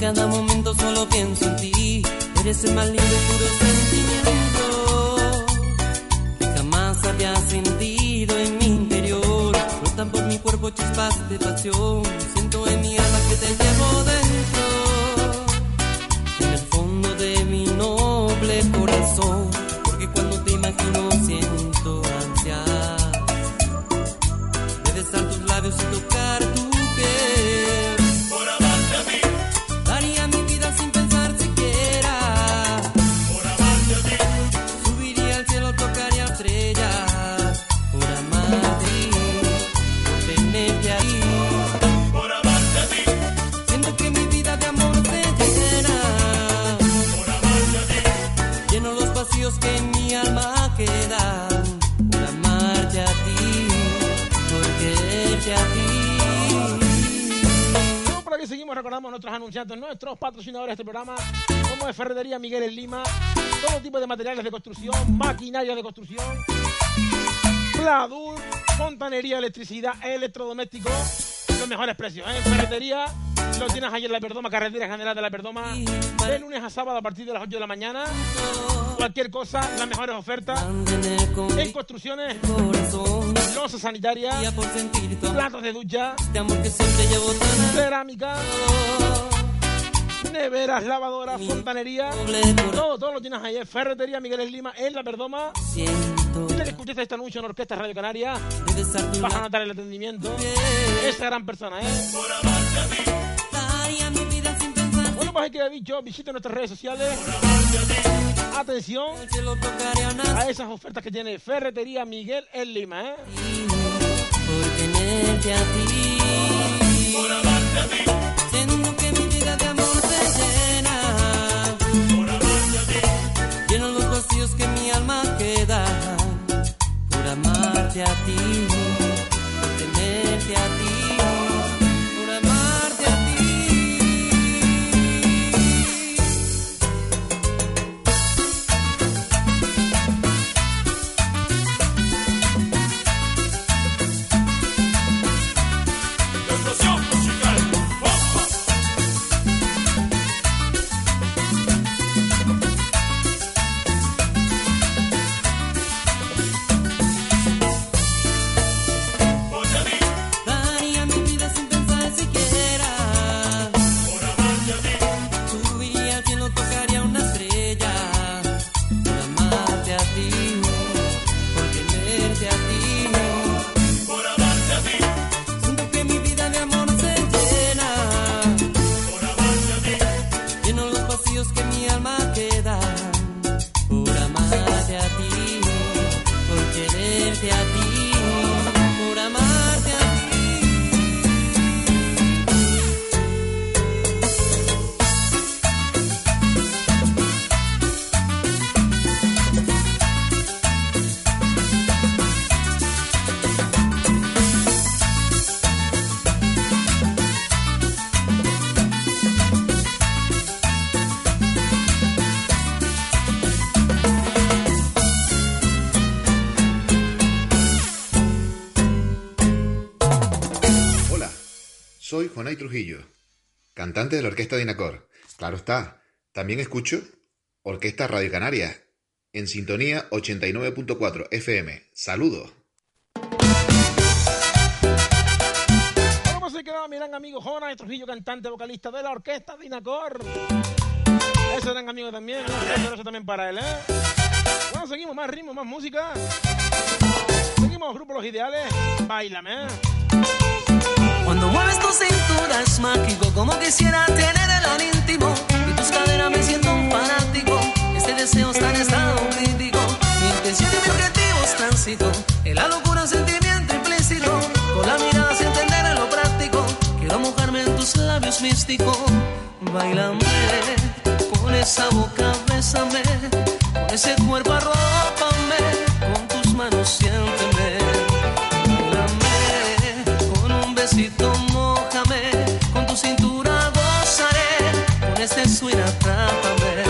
Cada momento solo pienso en ti. Eres el más lindo y puro sentimiento que jamás había sentido en mi interior. Brotan por mi cuerpo chispas de pasión. Siento en mi alma que te llevo dentro. En el fondo de mi noble corazón. Porque cuando te imagino siento ansias de besar tus labios y tocar tu nuestros anunciantes, nuestros patrocinadores de este programa, como es Ferretería Miguel en Lima, todo tipo de materiales de construcción, maquinaria de construcción, pladur, fontanería, electricidad, electrodomésticos, los mejores precios. ¿eh? Ferretería, lo tienes ahí en la Perdoma, carretera general de la Perdoma, de lunes a sábado a partir de las 8 de la mañana. Cualquier cosa, las mejores ofertas en construcciones, losa sanitaria, platos de ducha, cerámica, neveras, lavadoras, fontanería, todo, todo lo tienes ahí. en Ferretería Miguel en Lima, en la Perdoma. Dile que escuchaste este anuncio en Orquesta Radio Canaria. Vas a notar el atendimiento. Esa gran persona, ¿eh? Bueno, pues hay que dicho, visita nuestras redes sociales. Atención a esas ofertas que tiene Ferretería Miguel en Lima, ¿eh? que mi vida de amor se llena. Por amarte a ti. Lleno los vacíos que en mi alma quedan. Amarte a ti. Tenerte a ti. Trujillo, cantante de la Orquesta Dinacor. Claro está, también escucho Orquesta Radio Canaria, en sintonía 89.4 FM. Saludos. ¿Cómo se quedaba mi gran amigo Trujillo, cantante, vocalista de la orquesta Dinacor? Ese gran amigo también, ¿no? Abrazo también para él, ¿eh? Bueno, seguimos, más ritmo, más música. Seguimos, Grupo Los Ideales. Bailame. Cuando mueves tu cintura es mágico, como quisiera tener el íntimo. Y tus caderas me siento un fanático. Este deseo está en estado crítico. Mi intención y mi objetivo objetivos tránsito, en la locura un sentimiento implícito, con la mirada sin entender en lo práctico, quiero mojarme en tus labios místicos, bailame, con esa boca bésame, con ese cuerpo arrópame, con tus manos siénteme, besito mojame, con tu cintura gozaré, con este swing atrápame,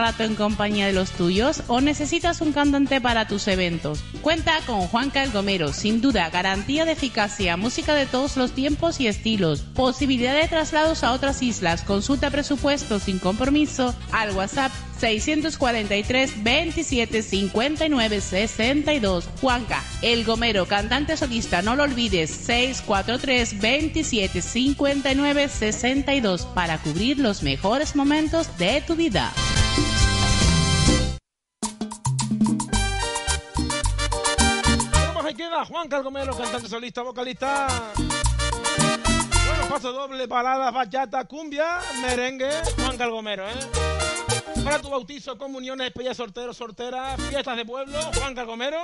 rato en compañía de los tuyos o necesitas un cantante para tus eventos? Cuenta con Juanca el Gomero, sin duda, garantía de eficacia, música de todos los tiempos y estilos, posibilidad de traslados a otras islas, consulta presupuesto sin compromiso al WhatsApp 643 27 59 62. Juanca, el Gomero, cantante solista, no lo olvides, 643 27 59 62 para cubrir los mejores momentos de tu vida. Juan Calgomero, cantante solista, vocalista. Bueno, paso doble, baladas, bachata, cumbia, merengue, Juan Calgomero, ¿eh? Para tu bautizo, comuniones, despedidas, solteros, solteras, fiestas de pueblo, Juan Calgomero.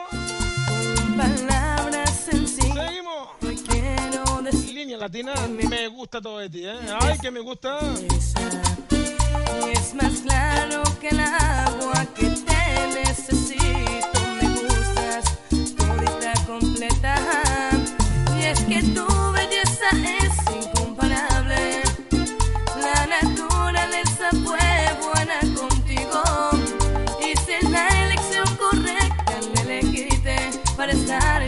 Palabras sencillas. Seguimos. Hoy quiero decir Línea latina, me gusta todo de ti, ¿eh? Ay, que me gusta. y es más claro que el agua que te necesito. Completa. Y es que tu belleza es incomparable. La naturaleza fue buena contigo. Hice la elección correcta al elegirte para estar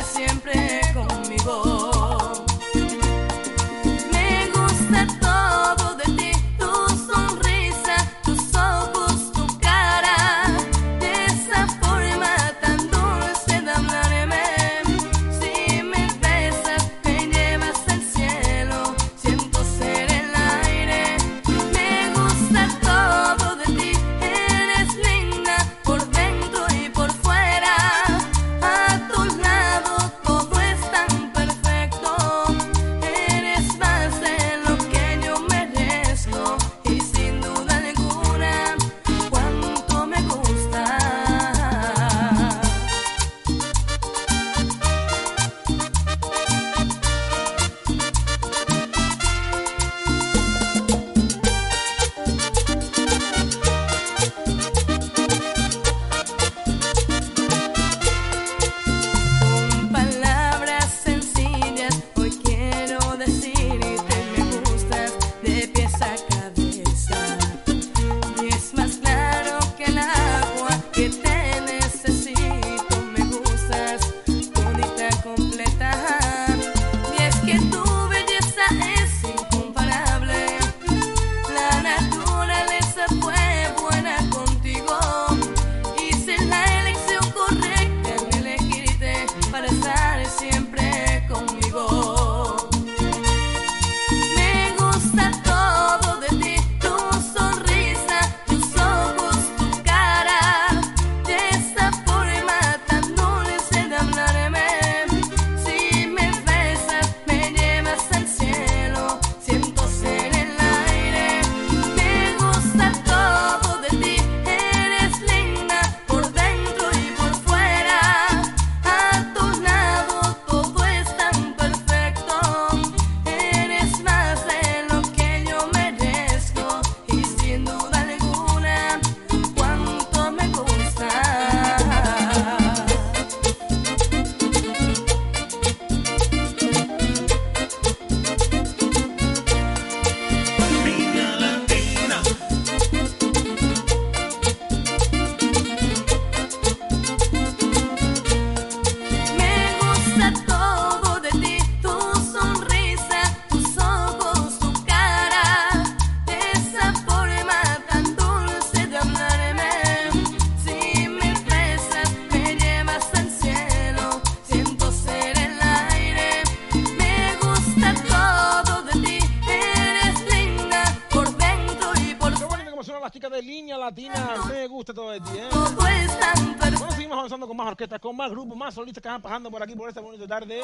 orquesta con más grupos, más solistas que van pasando por aquí por esta bonita tarde.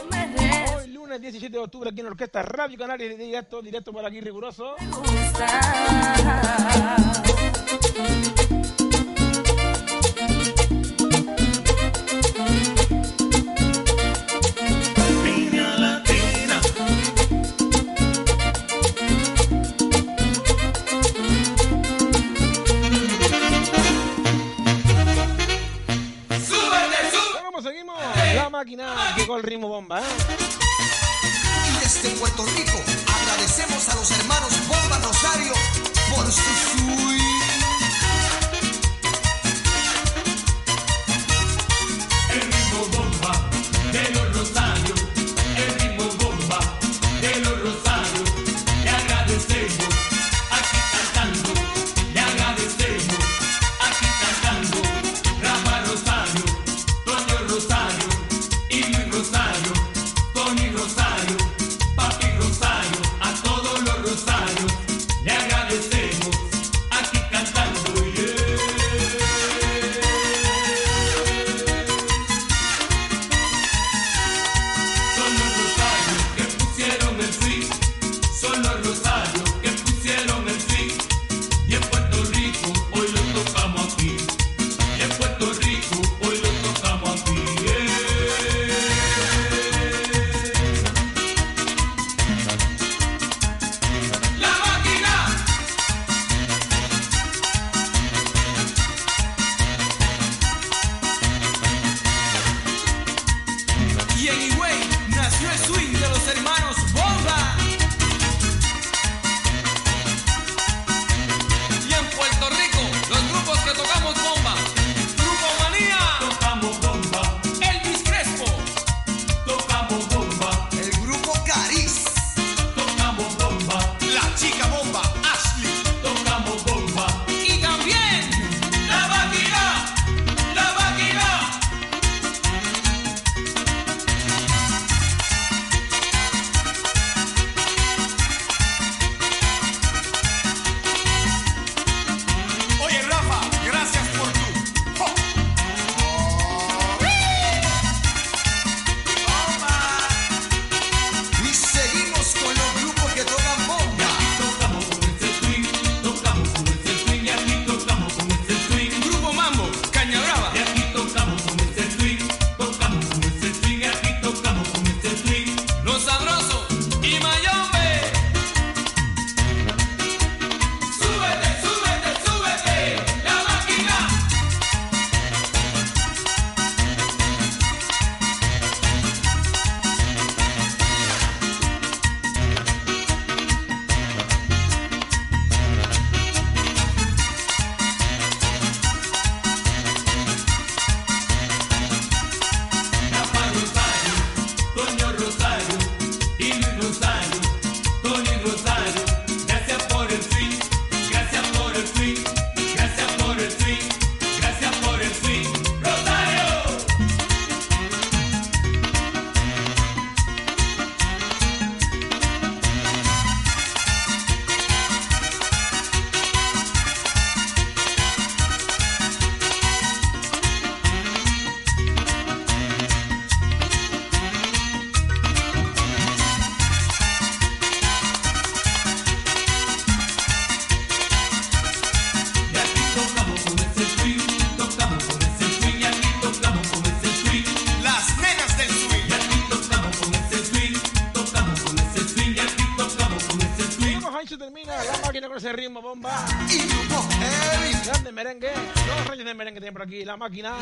Hoy lunes 17 de octubre aquí en la Orquesta Radio Canarias directo, directo por aquí riguroso. Me gusta. máquina, llegó el ritmo bomba. ¿eh? Desde Puerto Rico agradecemos a los hermanos Bomba Rosario por su suite. El ritmo bomba. la máquina.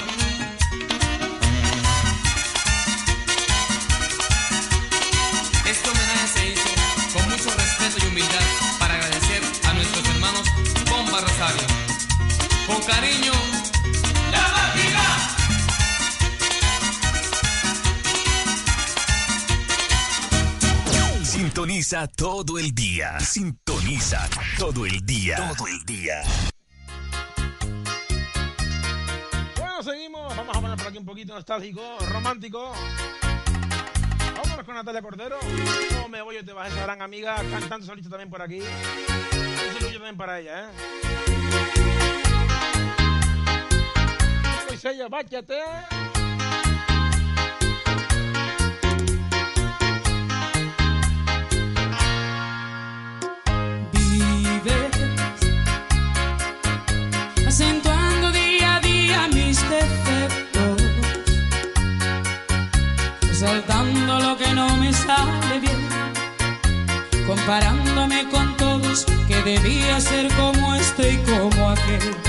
Este homenaje se con mucho respeto y humildad para agradecer a nuestros hermanos Bomba Rosario. Con cariño, la máquina. Sintoniza todo el día. Sintoniza todo el día. Todo el día. nostálgico, romántico. Vámonos con Natalia Cordero. No me voy, yo te vas, esa gran amiga, cantando solista también por aquí. Un saludo también para ella, ¿eh? Pues ella, váyate. comparándome con todos que debía ser como este y como aquel.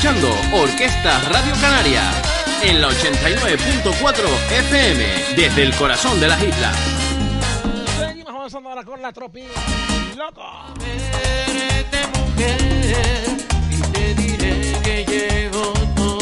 escuchando Orquesta Radio Canaria en la 89.4 FM desde el corazón de las islas. Seguimos avanzando ahora con la tropi loco. Verte, mujer, y te diré que llevo todo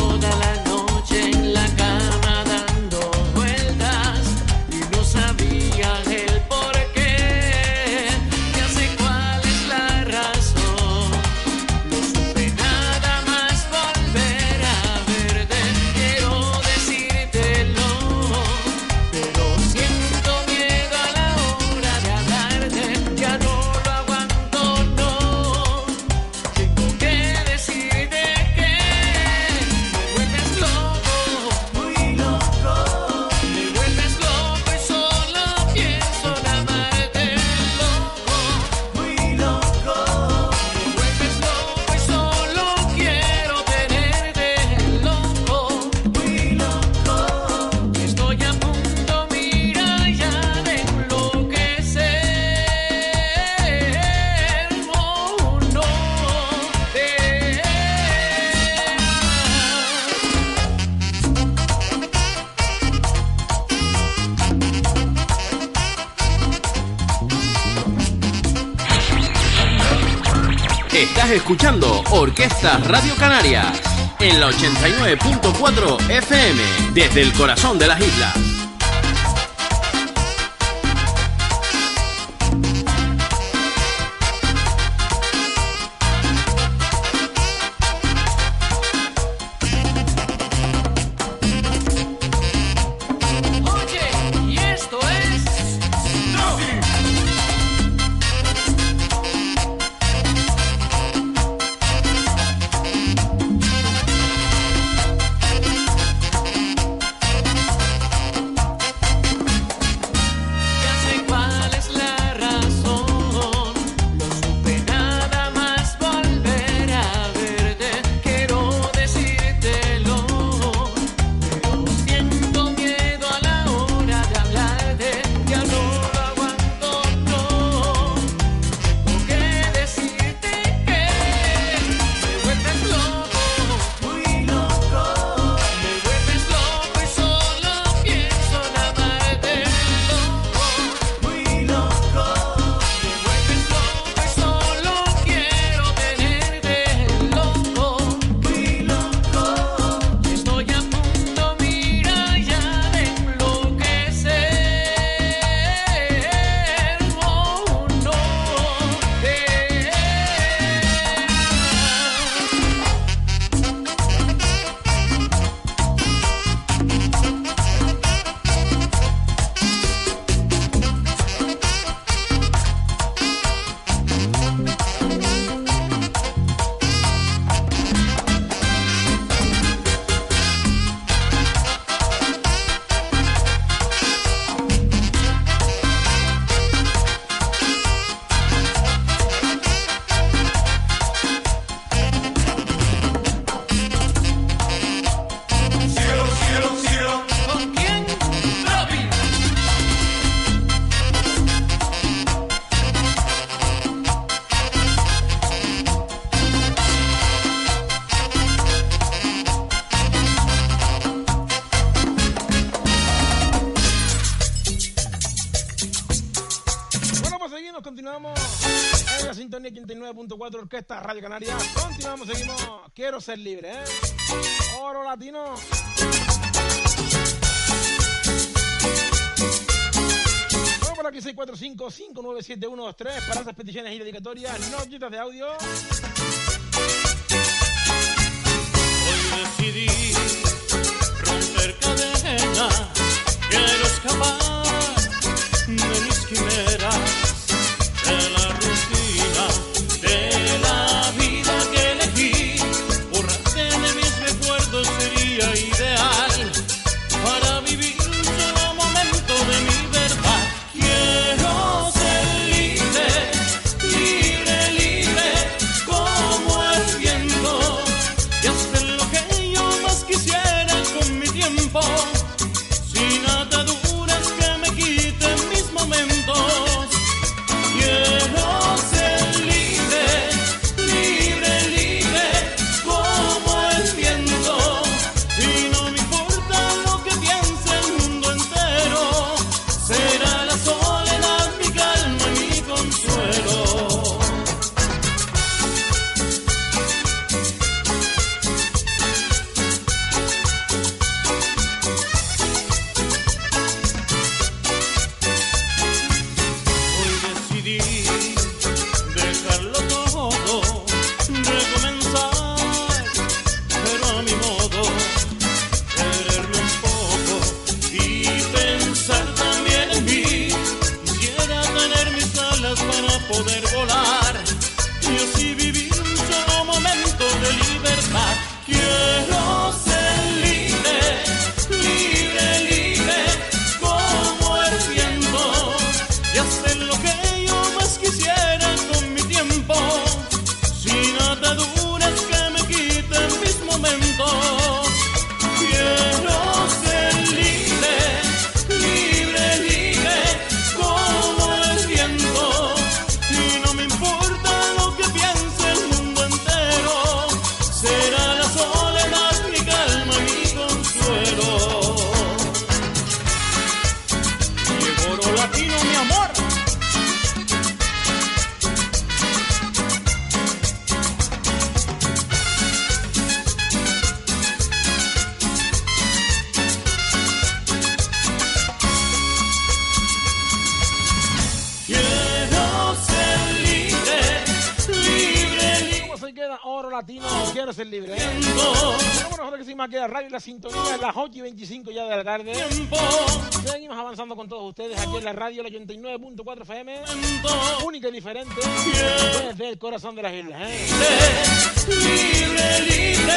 Orquesta Radio Canarias en la 89.4 FM desde el corazón de las islas. Orquesta Radio Canaria. Continuamos, seguimos. Quiero ser libre, ¿eh? Oro Latino. Vamos por aquí 645-597-123 para esas peticiones y dedicatorias, notitas de audio. Hoy decidí la sintonía, las 8 y 25 ya de la tarde. Seguimos avanzando con todos ustedes aquí en la radio, la 89.4 FM. Única y diferente. Desde el corazón de las islas. ¿eh? libre, libre,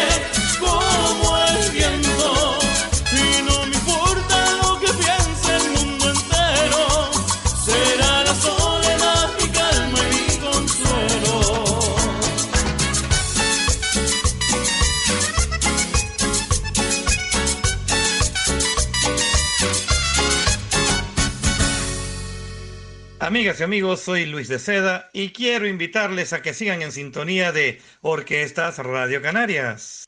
como el viento. Y no Amigas y amigos, soy Luis de Seda y quiero invitarles a que sigan en sintonía de Orquestas Radio Canarias.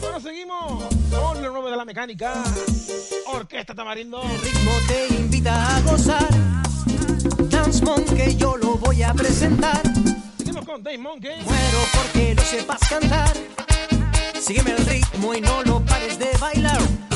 Bueno, seguimos con lo nuevo de la mecánica. Orquesta Tamarindo. ritmo te invita a gozar. Dance Monkey yo lo voy a presentar. Seguimos con Dave Monkey. Muero porque lo sepas cantar. Sígueme el ritmo y no lo pares de bailar.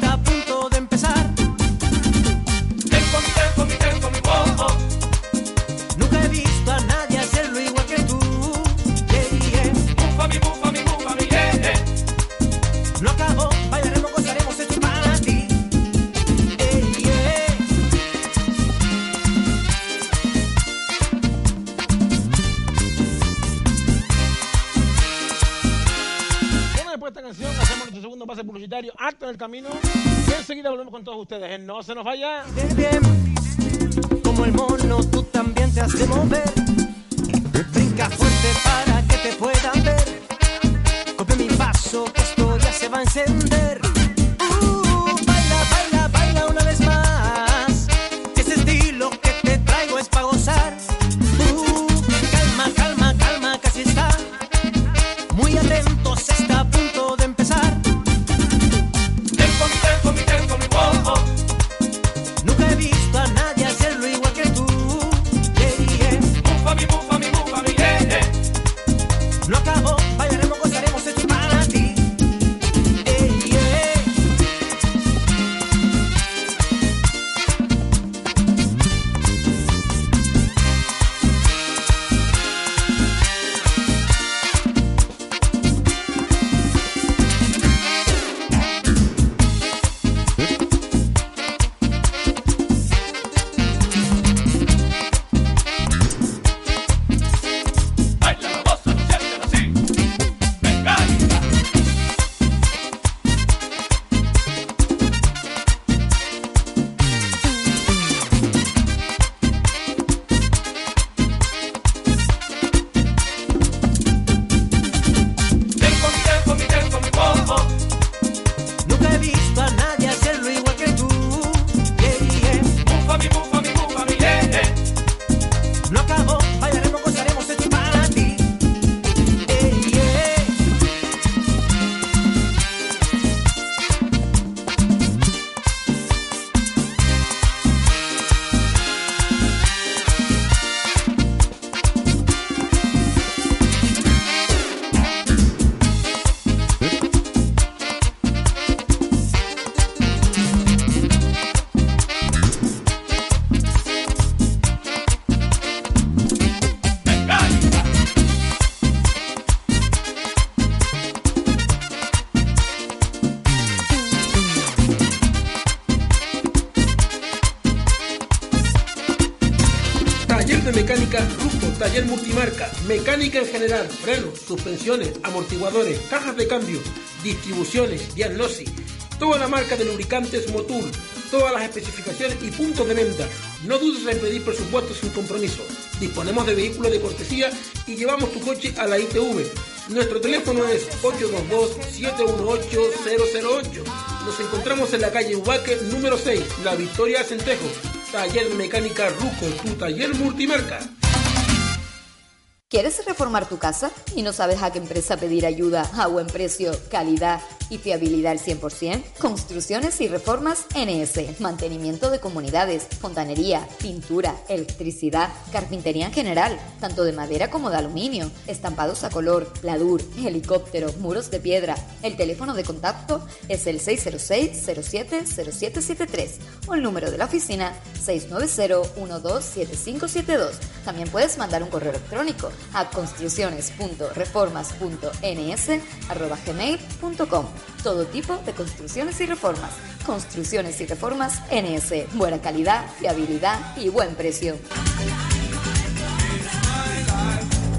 pase publicitario, acto en el camino. Y enseguida volvemos con todos ustedes. No se nos vaya. Como el mono, tú también te has de mover. Brinca fuerte para que te puedan ver. Copia mi paso, esto ya se va a encender. Uh, baila, baila, baila una vez más. En general, frenos, suspensiones, amortiguadores, cajas de cambio, distribuciones, diagnosis, toda la marca de lubricantes Motul, todas las especificaciones y puntos de venta. No dudes en pedir presupuestos sin compromiso. Disponemos de vehículos de cortesía y llevamos tu coche a la ITV. Nuestro teléfono es 822-718-008. Nos encontramos en la calle Ubaque número 6, La Victoria Centejo. Taller Mecánica Ruco, tu taller multimarca. ¿Quieres reformar tu casa y no sabes a qué empresa pedir ayuda a buen precio, calidad y fiabilidad al 100%? Construcciones y reformas NS. Mantenimiento de comunidades, fontanería, pintura, electricidad, carpintería en general, tanto de madera como de aluminio, estampados a color, pladur, helicóptero, muros de piedra. El teléfono de contacto es el 606-070773 o el número de la oficina 690-127572. También puedes mandar un correo electrónico a construcciones.reformas.ns.gmail.com Todo tipo de construcciones y reformas. Construcciones y reformas NS. Buena calidad, fiabilidad y buen precio.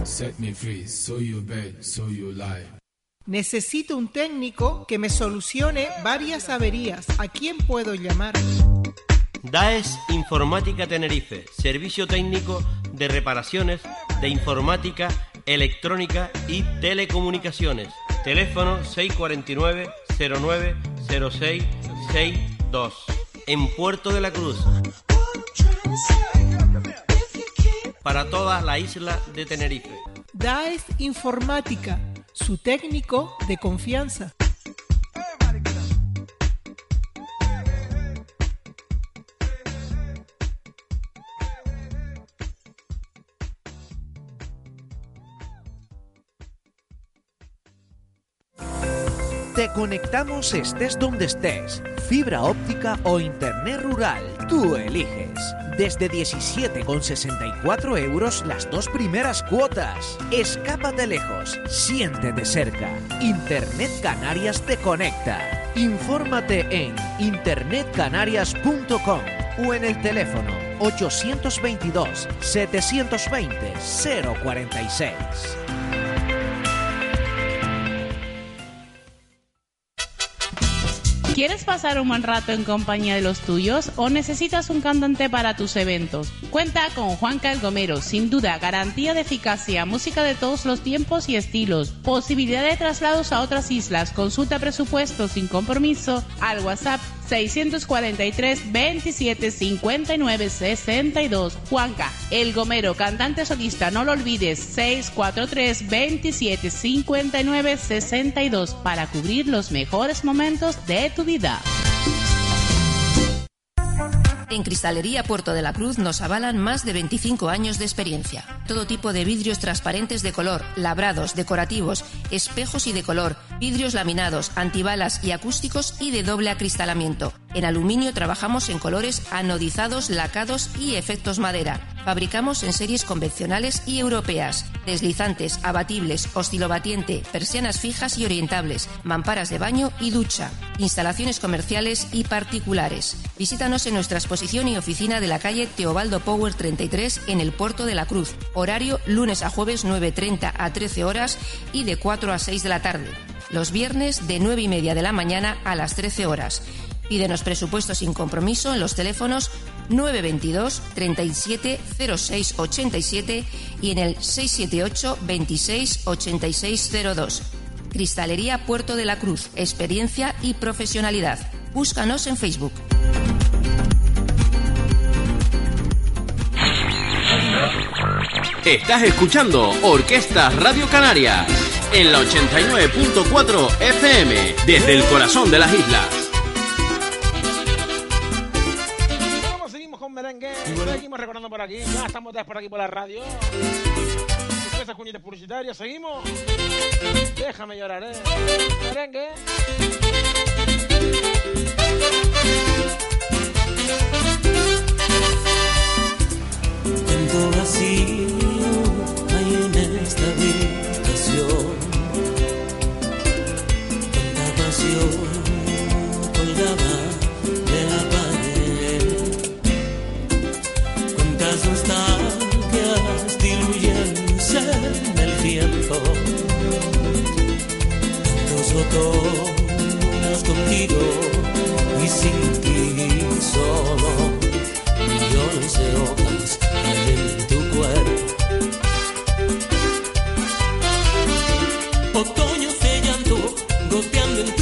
Set me free, so you bed, so you lie. Necesito un técnico que me solucione varias averías. ¿A quién puedo llamar? DAES Informática Tenerife, servicio técnico de reparaciones de informática, electrónica y telecomunicaciones. Teléfono 649 09 06 62 en Puerto de la Cruz. Para toda la isla de Tenerife. DAES Informática, su técnico de confianza. Te conectamos estés donde estés. Fibra óptica o internet rural, tú eliges. Desde 17,64 euros las dos primeras cuotas. Escápate lejos, siéntete cerca. Internet Canarias te conecta. Infórmate en internetcanarias.com o en el teléfono 822 720 046. ¿Quieres pasar un buen rato en compañía de los tuyos o necesitas un cantante para tus eventos? Cuenta con Juan Calgomero, sin duda, garantía de eficacia, música de todos los tiempos y estilos, posibilidad de traslados a otras islas, consulta presupuesto sin compromiso al WhatsApp 643 27 59 62. Juanca, El Gomero, cantante solista, no lo olvides, 643 27 59 62 para cubrir los mejores momentos de tu vida. En Cristalería Puerto de la Cruz nos avalan más de 25 años de experiencia. Todo tipo de vidrios transparentes de color, labrados, decorativos, espejos y de color, vidrios laminados, antibalas y acústicos y de doble acristalamiento. En aluminio trabajamos en colores anodizados, lacados y efectos madera. Fabricamos en series convencionales y europeas, deslizantes, abatibles, oscilobatiente, persianas fijas y orientables, mamparas de baño y ducha, instalaciones comerciales y particulares. Visítanos en nuestra exposición y oficina de la calle Teobaldo Power 33 en el Puerto de la Cruz. Horario lunes a jueves 9.30 a 13 horas y de 4 a 6 de la tarde. Los viernes de 9 y media de la mañana a las 13 horas. Pídenos presupuesto sin compromiso en los teléfonos 922 37 06 87 y en el 678 26 86 02. Cristalería Puerto de la Cruz, experiencia y profesionalidad. Búscanos en Facebook. Estás escuchando Orquesta Radio Canarias en la 89.4 FM desde el corazón de las islas. Merengue. Seguimos recordando por aquí. Ya estamos por aquí por la radio. Esas cuñitas publicitarias. Seguimos. Déjame llorar, eh. Merengue. Cuánto vacío hay en esta habitación. Cuánta pasión colgada Cuántas nostalgias diluyéndose en el tiempo. Tantos otoños contigo y sin ti solo. Millones de hojas en tu cuerpo. Otoños de llanto goteando en tu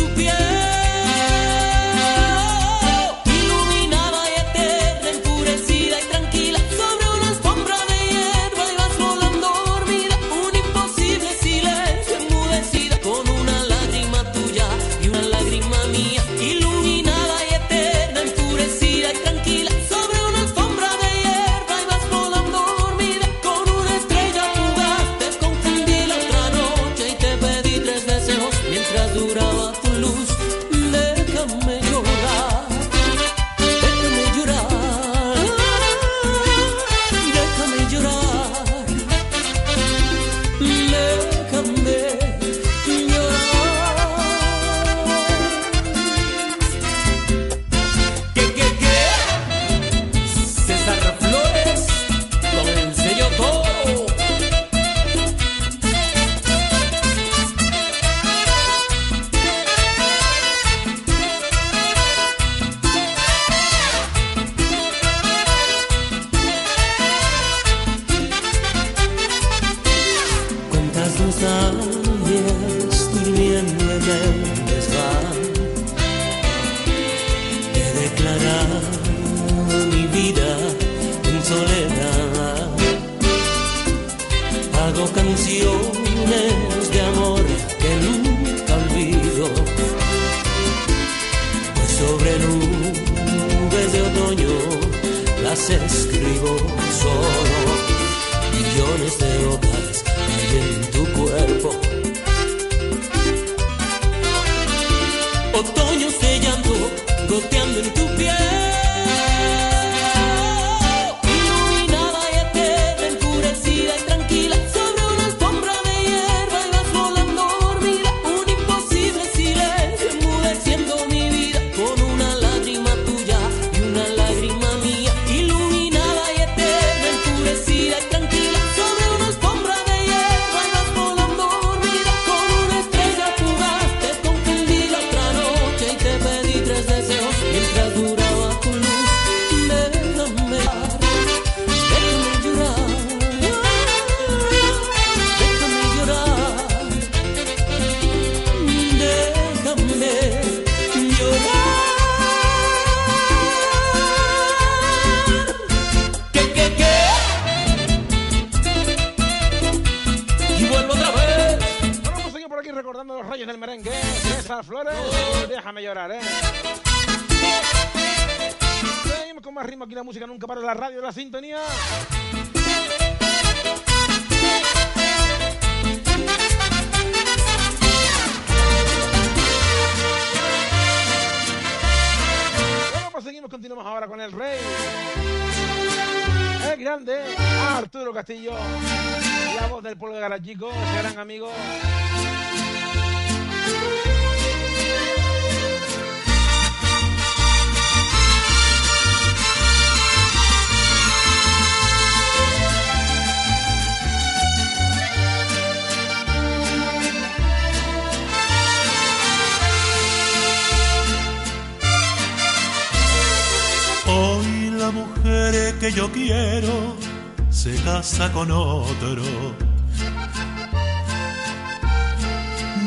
con otro.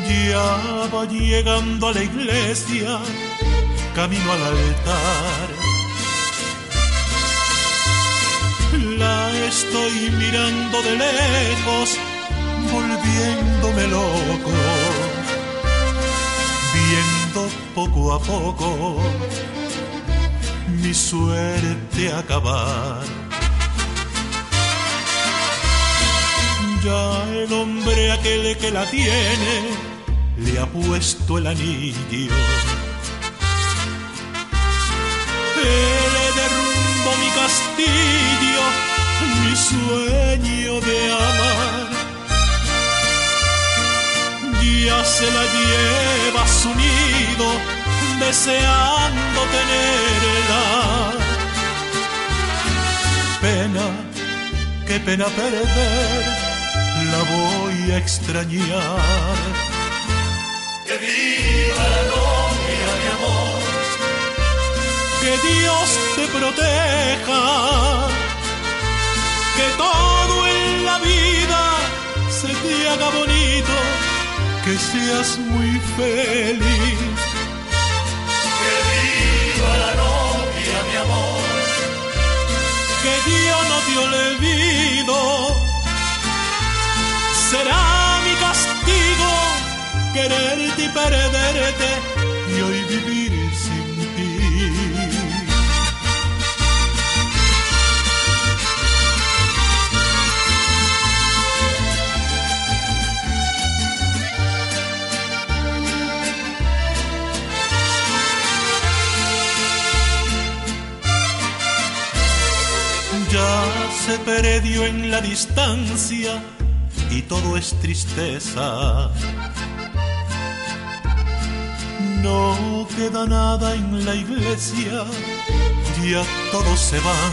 Ya va llegando a la iglesia, camino al altar. La estoy mirando de lejos, volviéndome loco, viendo poco a poco mi suerte acabar. Ya el hombre aquel que la tiene le ha puesto el anillo. Él derrumbo mi castillo, mi sueño de amar. Ya se la lleva su nido deseando tenerla. Pena, qué pena perder, la voy a extrañar. Que viva la novia, mi amor. Que Dios te proteja, que todo en la vida se te haga bonito, que seas muy feliz. Que viva la novia, mi amor. que Dios no te olvido. Será mi castigo quererte y perderte y hoy vivir sin ti. Ya se perdió en la distancia y todo es tristeza. No queda nada en la iglesia, ya todos se van.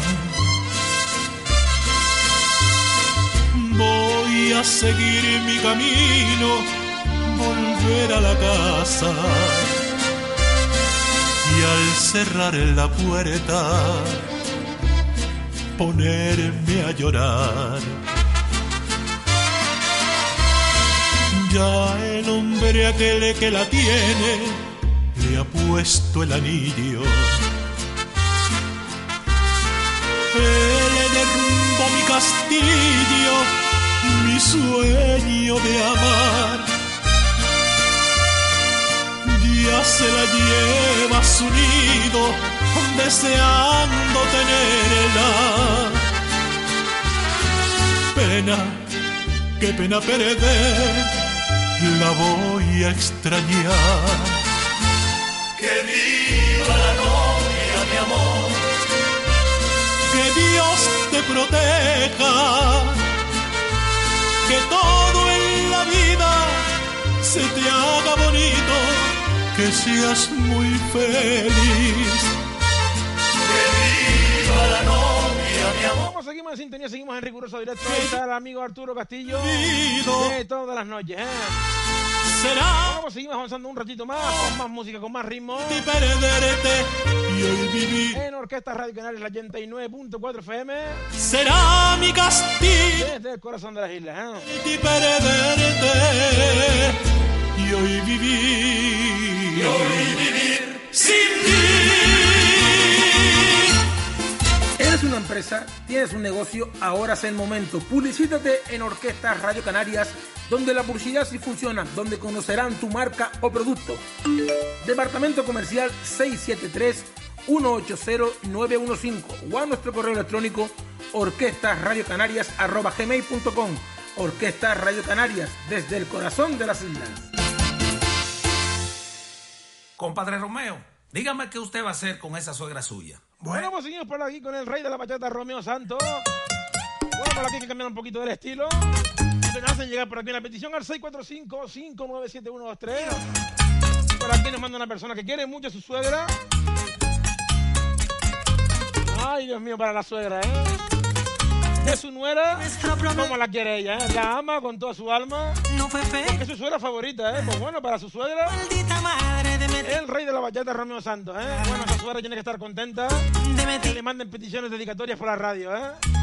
Voy a seguir mi camino, volver a la casa. Y al cerrar la puerta, ponerme a llorar. Ya el hombre aquel que la tiene le ha puesto el anillo. castillo, mi sueño de amar. Ya se la lleva su nido, deseando tenerla. Pena, qué pena perder, la voy a extrañar. Que viva la novia, mi amor. que Dios te proteja, que todo en la vida se te haga bonito, que seas muy feliz. Que viva la novia. Vamos, seguimos en sintonía, seguimos en riguroso directo. Ahí está el amigo Arturo Castillo. De todas las noches, ¿eh? Será. Vamos, seguimos avanzando un ratito más, con más música, con más ritmo. Y perderte y hoy vivir. En Orquesta Radio Canarias, la 89.4 FM. Será mi castigo Desde el corazón de las islas, ¿eh? y perderte y hoy vivir. Y hoy vivir sin ¿Eres una empresa? ¿Tienes un negocio? Ahora es el momento. Publicítate en Orquesta Radio Canarias, donde la publicidad sí funciona, donde conocerán tu marca o producto. Departamento Comercial 673-180-915 o a nuestro correo electrónico orquestasradiocanarias.gmail.com Orquesta Radio Canarias, desde el corazón de las islas. Compadre Romeo, dígame qué usted va a hacer con esa suegra suya. Bueno, pues seguimos por aquí con el rey de la bachata, Romeo Santos. Bueno, por aquí hay que cambiar un poquito del estilo. Te hacen llegar por aquí una petición al 645-597123. Por aquí nos manda una persona que quiere mucho a su suegra. Ay, Dios mío, para la suegra, ¿eh? De su nuera, como la quiere ella, ¿eh? La ama con toda su alma. Porque es su suegra favorita, ¿eh? Pues bueno, para su suegra. El rey de la bachata, Romeo Santos, ¿eh? Bueno, esa suegra tiene que estar contenta. Que le manden peticiones dedicatorias por la radio, ¿eh?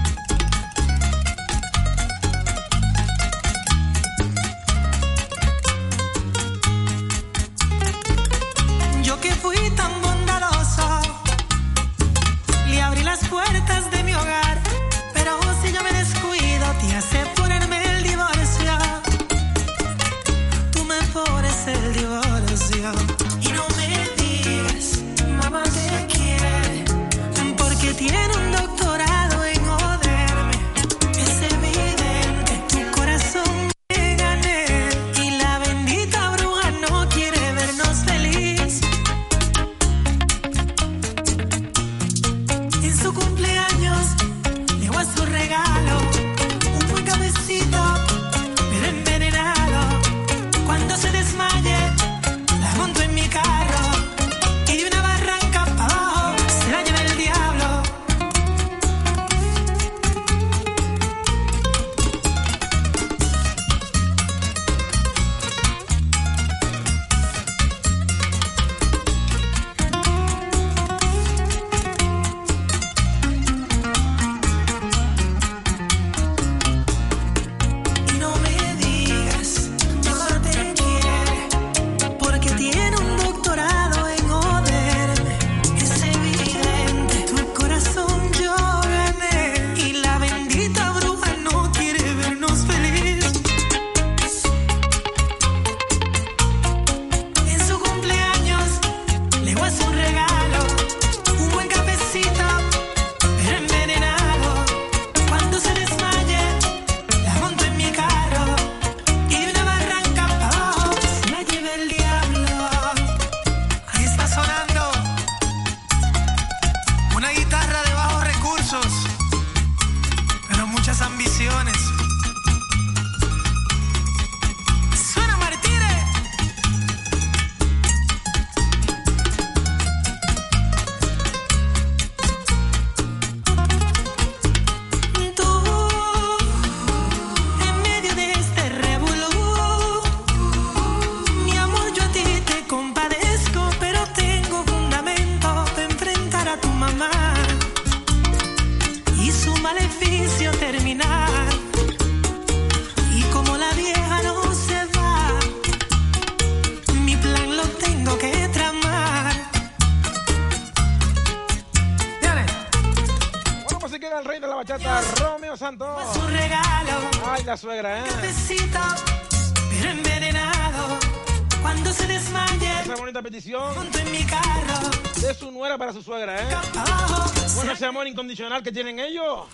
Que tienen ellos.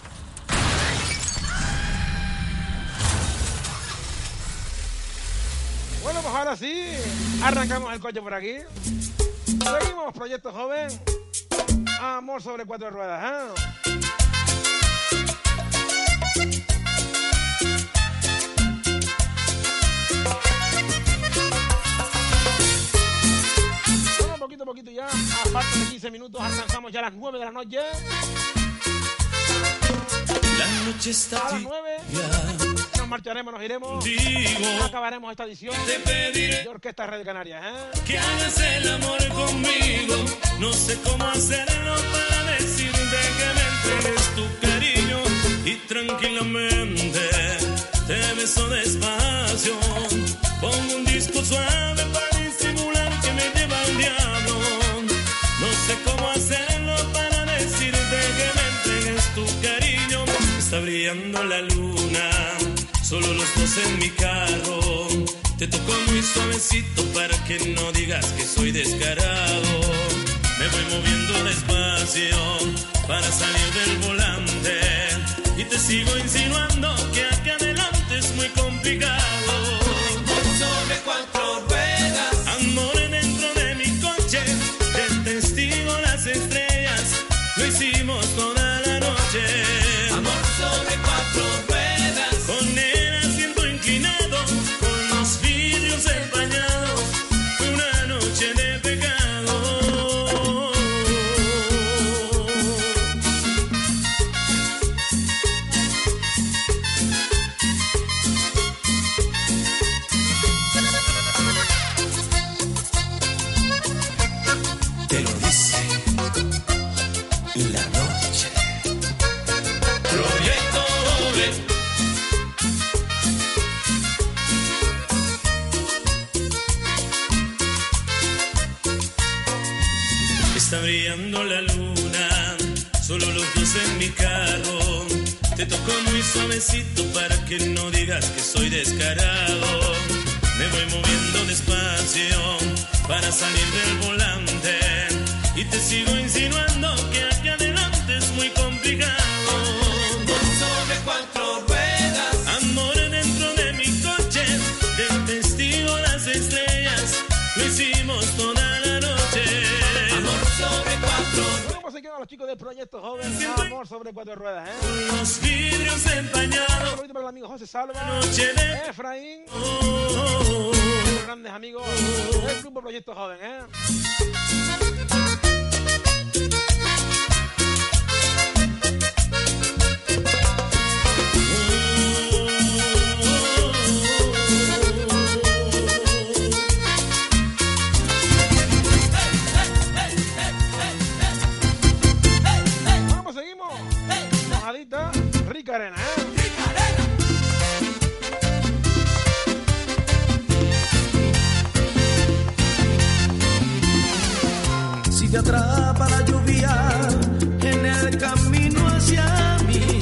Bueno, pues ahora sí, arrancamos el coche por aquí. Seguimos, Proyecto Joven. Amor sobre cuatro ruedas, ¿eh? Bueno, poquito a poquito ya, aparte de 15 minutos, alcanzamos ya las 9 de la noche. Noche está A las 9 nos marcharemos, nos iremos. Digo. Acabaremos esta edición Te pediré de Orquesta Red Canarias, ¿eh? que hagas el amor conmigo. No sé cómo hacerlo para decirte que me entregues tu cariño y tranquilamente te beso despacio. Pongo un disco suave La luna, solo los dos en mi carro. Te toco muy suavecito para que no digas que soy descarado. Me voy moviendo despacio para salir del volante. Y te sigo insinuando que aquí adelante es muy complicado. Sobre cuatro suavecito para que no digas que soy descarado. Me voy moviendo despacio para salir del volante. Y te sigo insinuando se quedan los chicos del Proyecto Joven. Amor sobre cuatro ruedas, ¿eh? Los vidrios empañados. Un saludito para el amigo José Salva, de- Efraín, Oh, los grandes amigos del Grupo Proyecto Joven, ¿eh? Si te atrapa la lluvia en el camino hacia mí.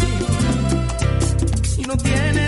Y no tienes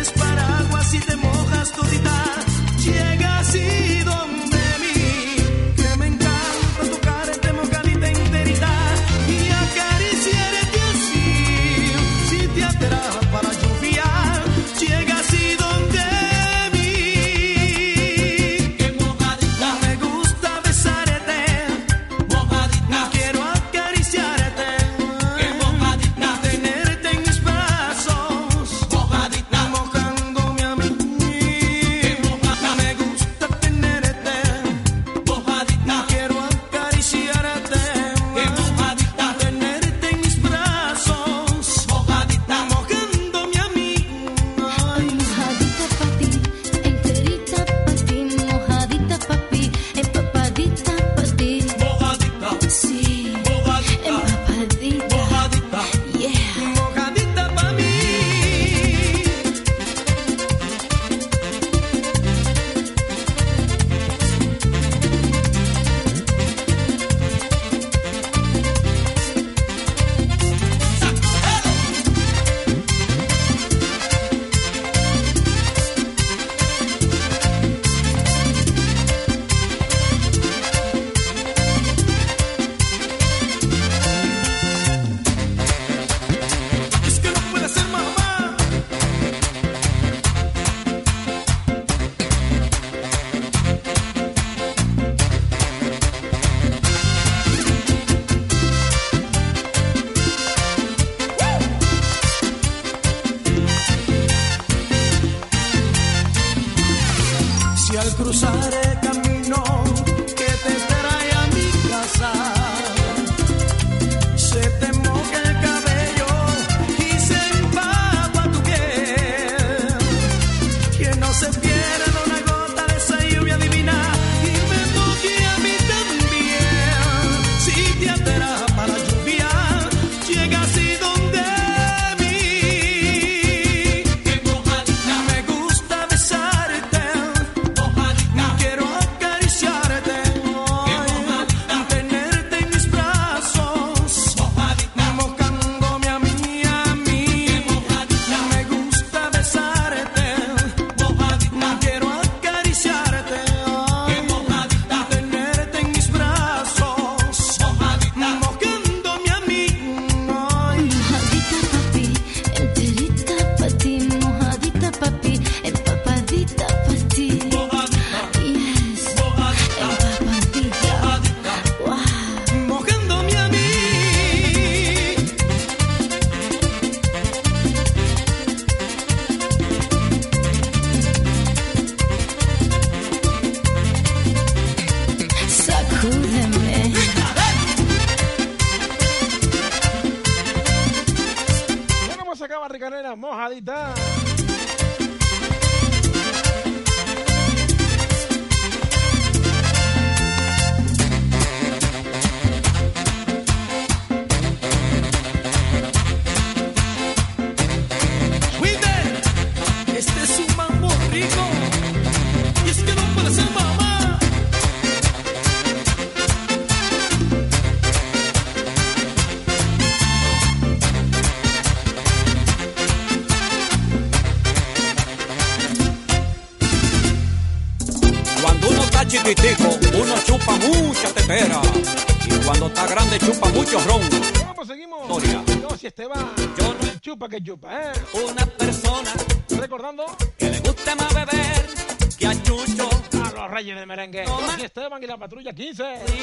Família 15.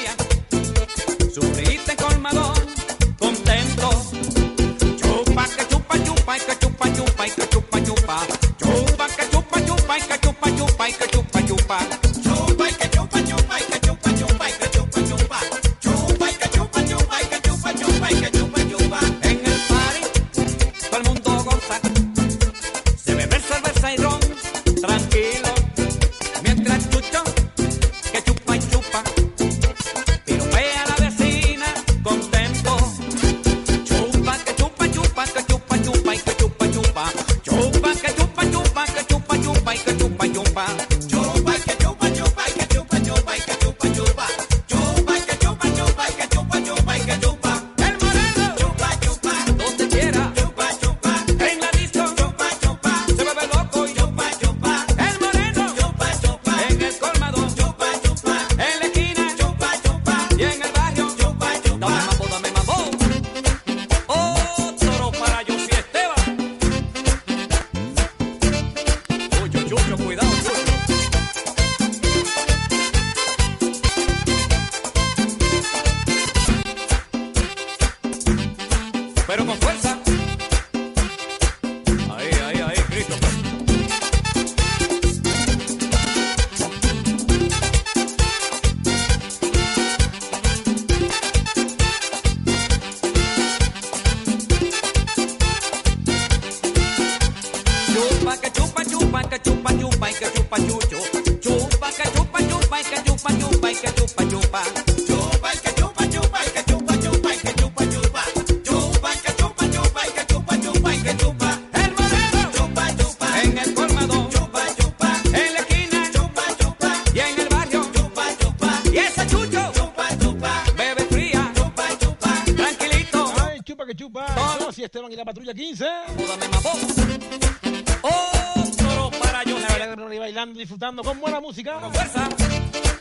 disfrutando con buena música. Con fuerza.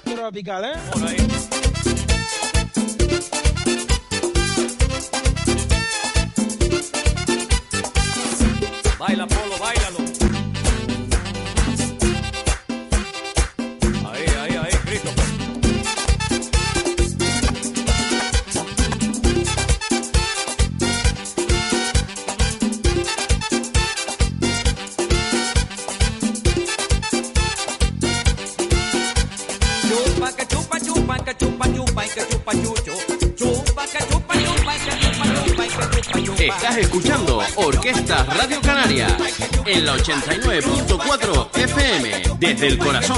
Tropical, ¿eh?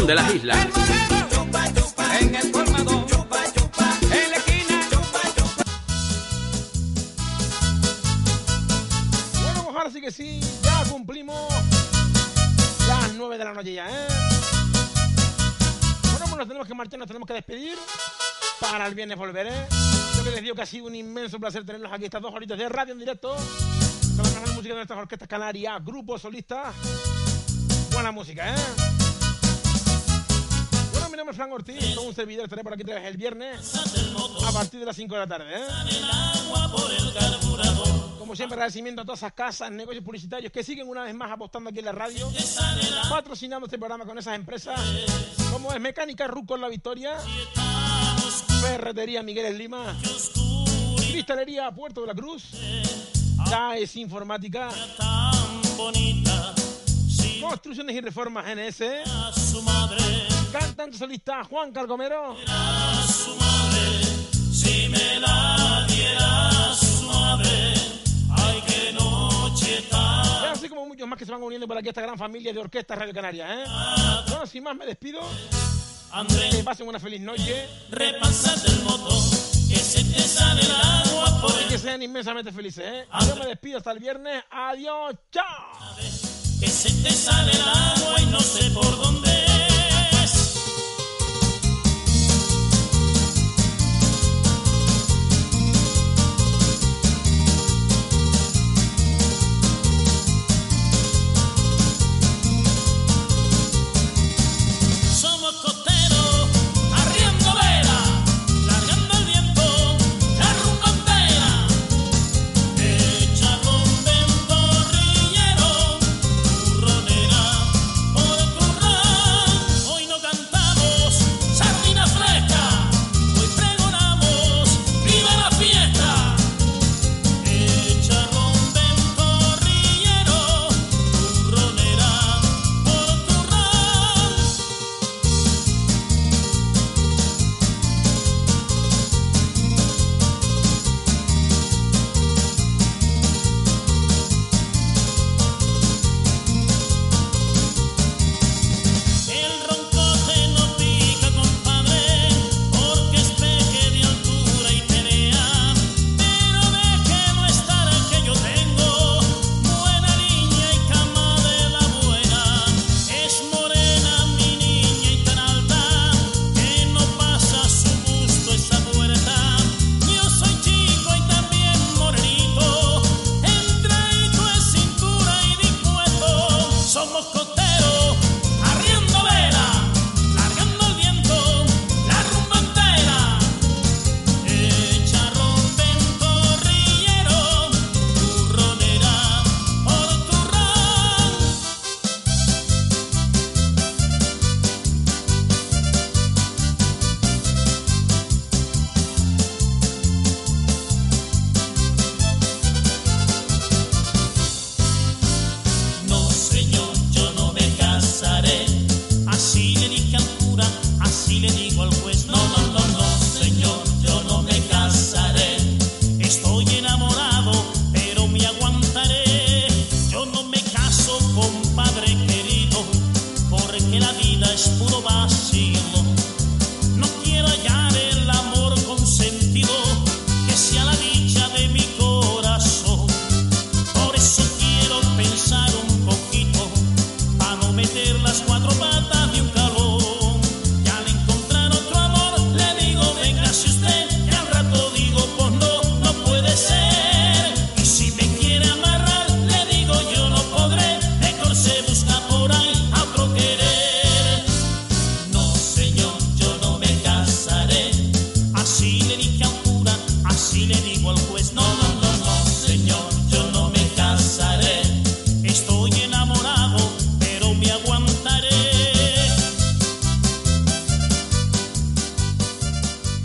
De las islas. En el en la esquina. Bueno, pues ahora sí que sí, ya cumplimos las 9 de la noche ya, ¿eh? Bueno, pues nos tenemos que marchar, nos tenemos que despedir. Para el viernes volveré. Yo que les digo que ha sido un inmenso placer tenerlos aquí estas dos horitas de radio en directo. Con la música de nuestras orquestas canarias, grupos solistas. Buena música, ¿eh? Mi nombre es Fran Ortiz, soy un servidor, estaré por aquí otra vez el viernes a partir de las 5 de la tarde, ¿eh? Como siempre, agradecimiento a todas esas casas, negocios publicitarios que siguen una vez más apostando aquí en la radio, patrocinando este programa con esas empresas, como es Mecánica Ruco en la Victoria, Ferretería Miguel en Lima, Cristalería Puerto de la Cruz, CAES Informática, Construcciones y Reformas NS, cantante solista Juan Cargomero, Si me la diera su madre, ay qué noche tan. así como muchos más que se van uniendo por aquí a esta gran familia de Orquesta Radio Canarias. ¿eh? Bueno, sin más me despido. Que pasen una feliz noche. Repásate el moto, que se te sale el agua por Y que sean inmensamente felices. ¿eh? Yo me despido hasta el viernes. Adiós. Chao. que se te sale el agua y no sé por dónde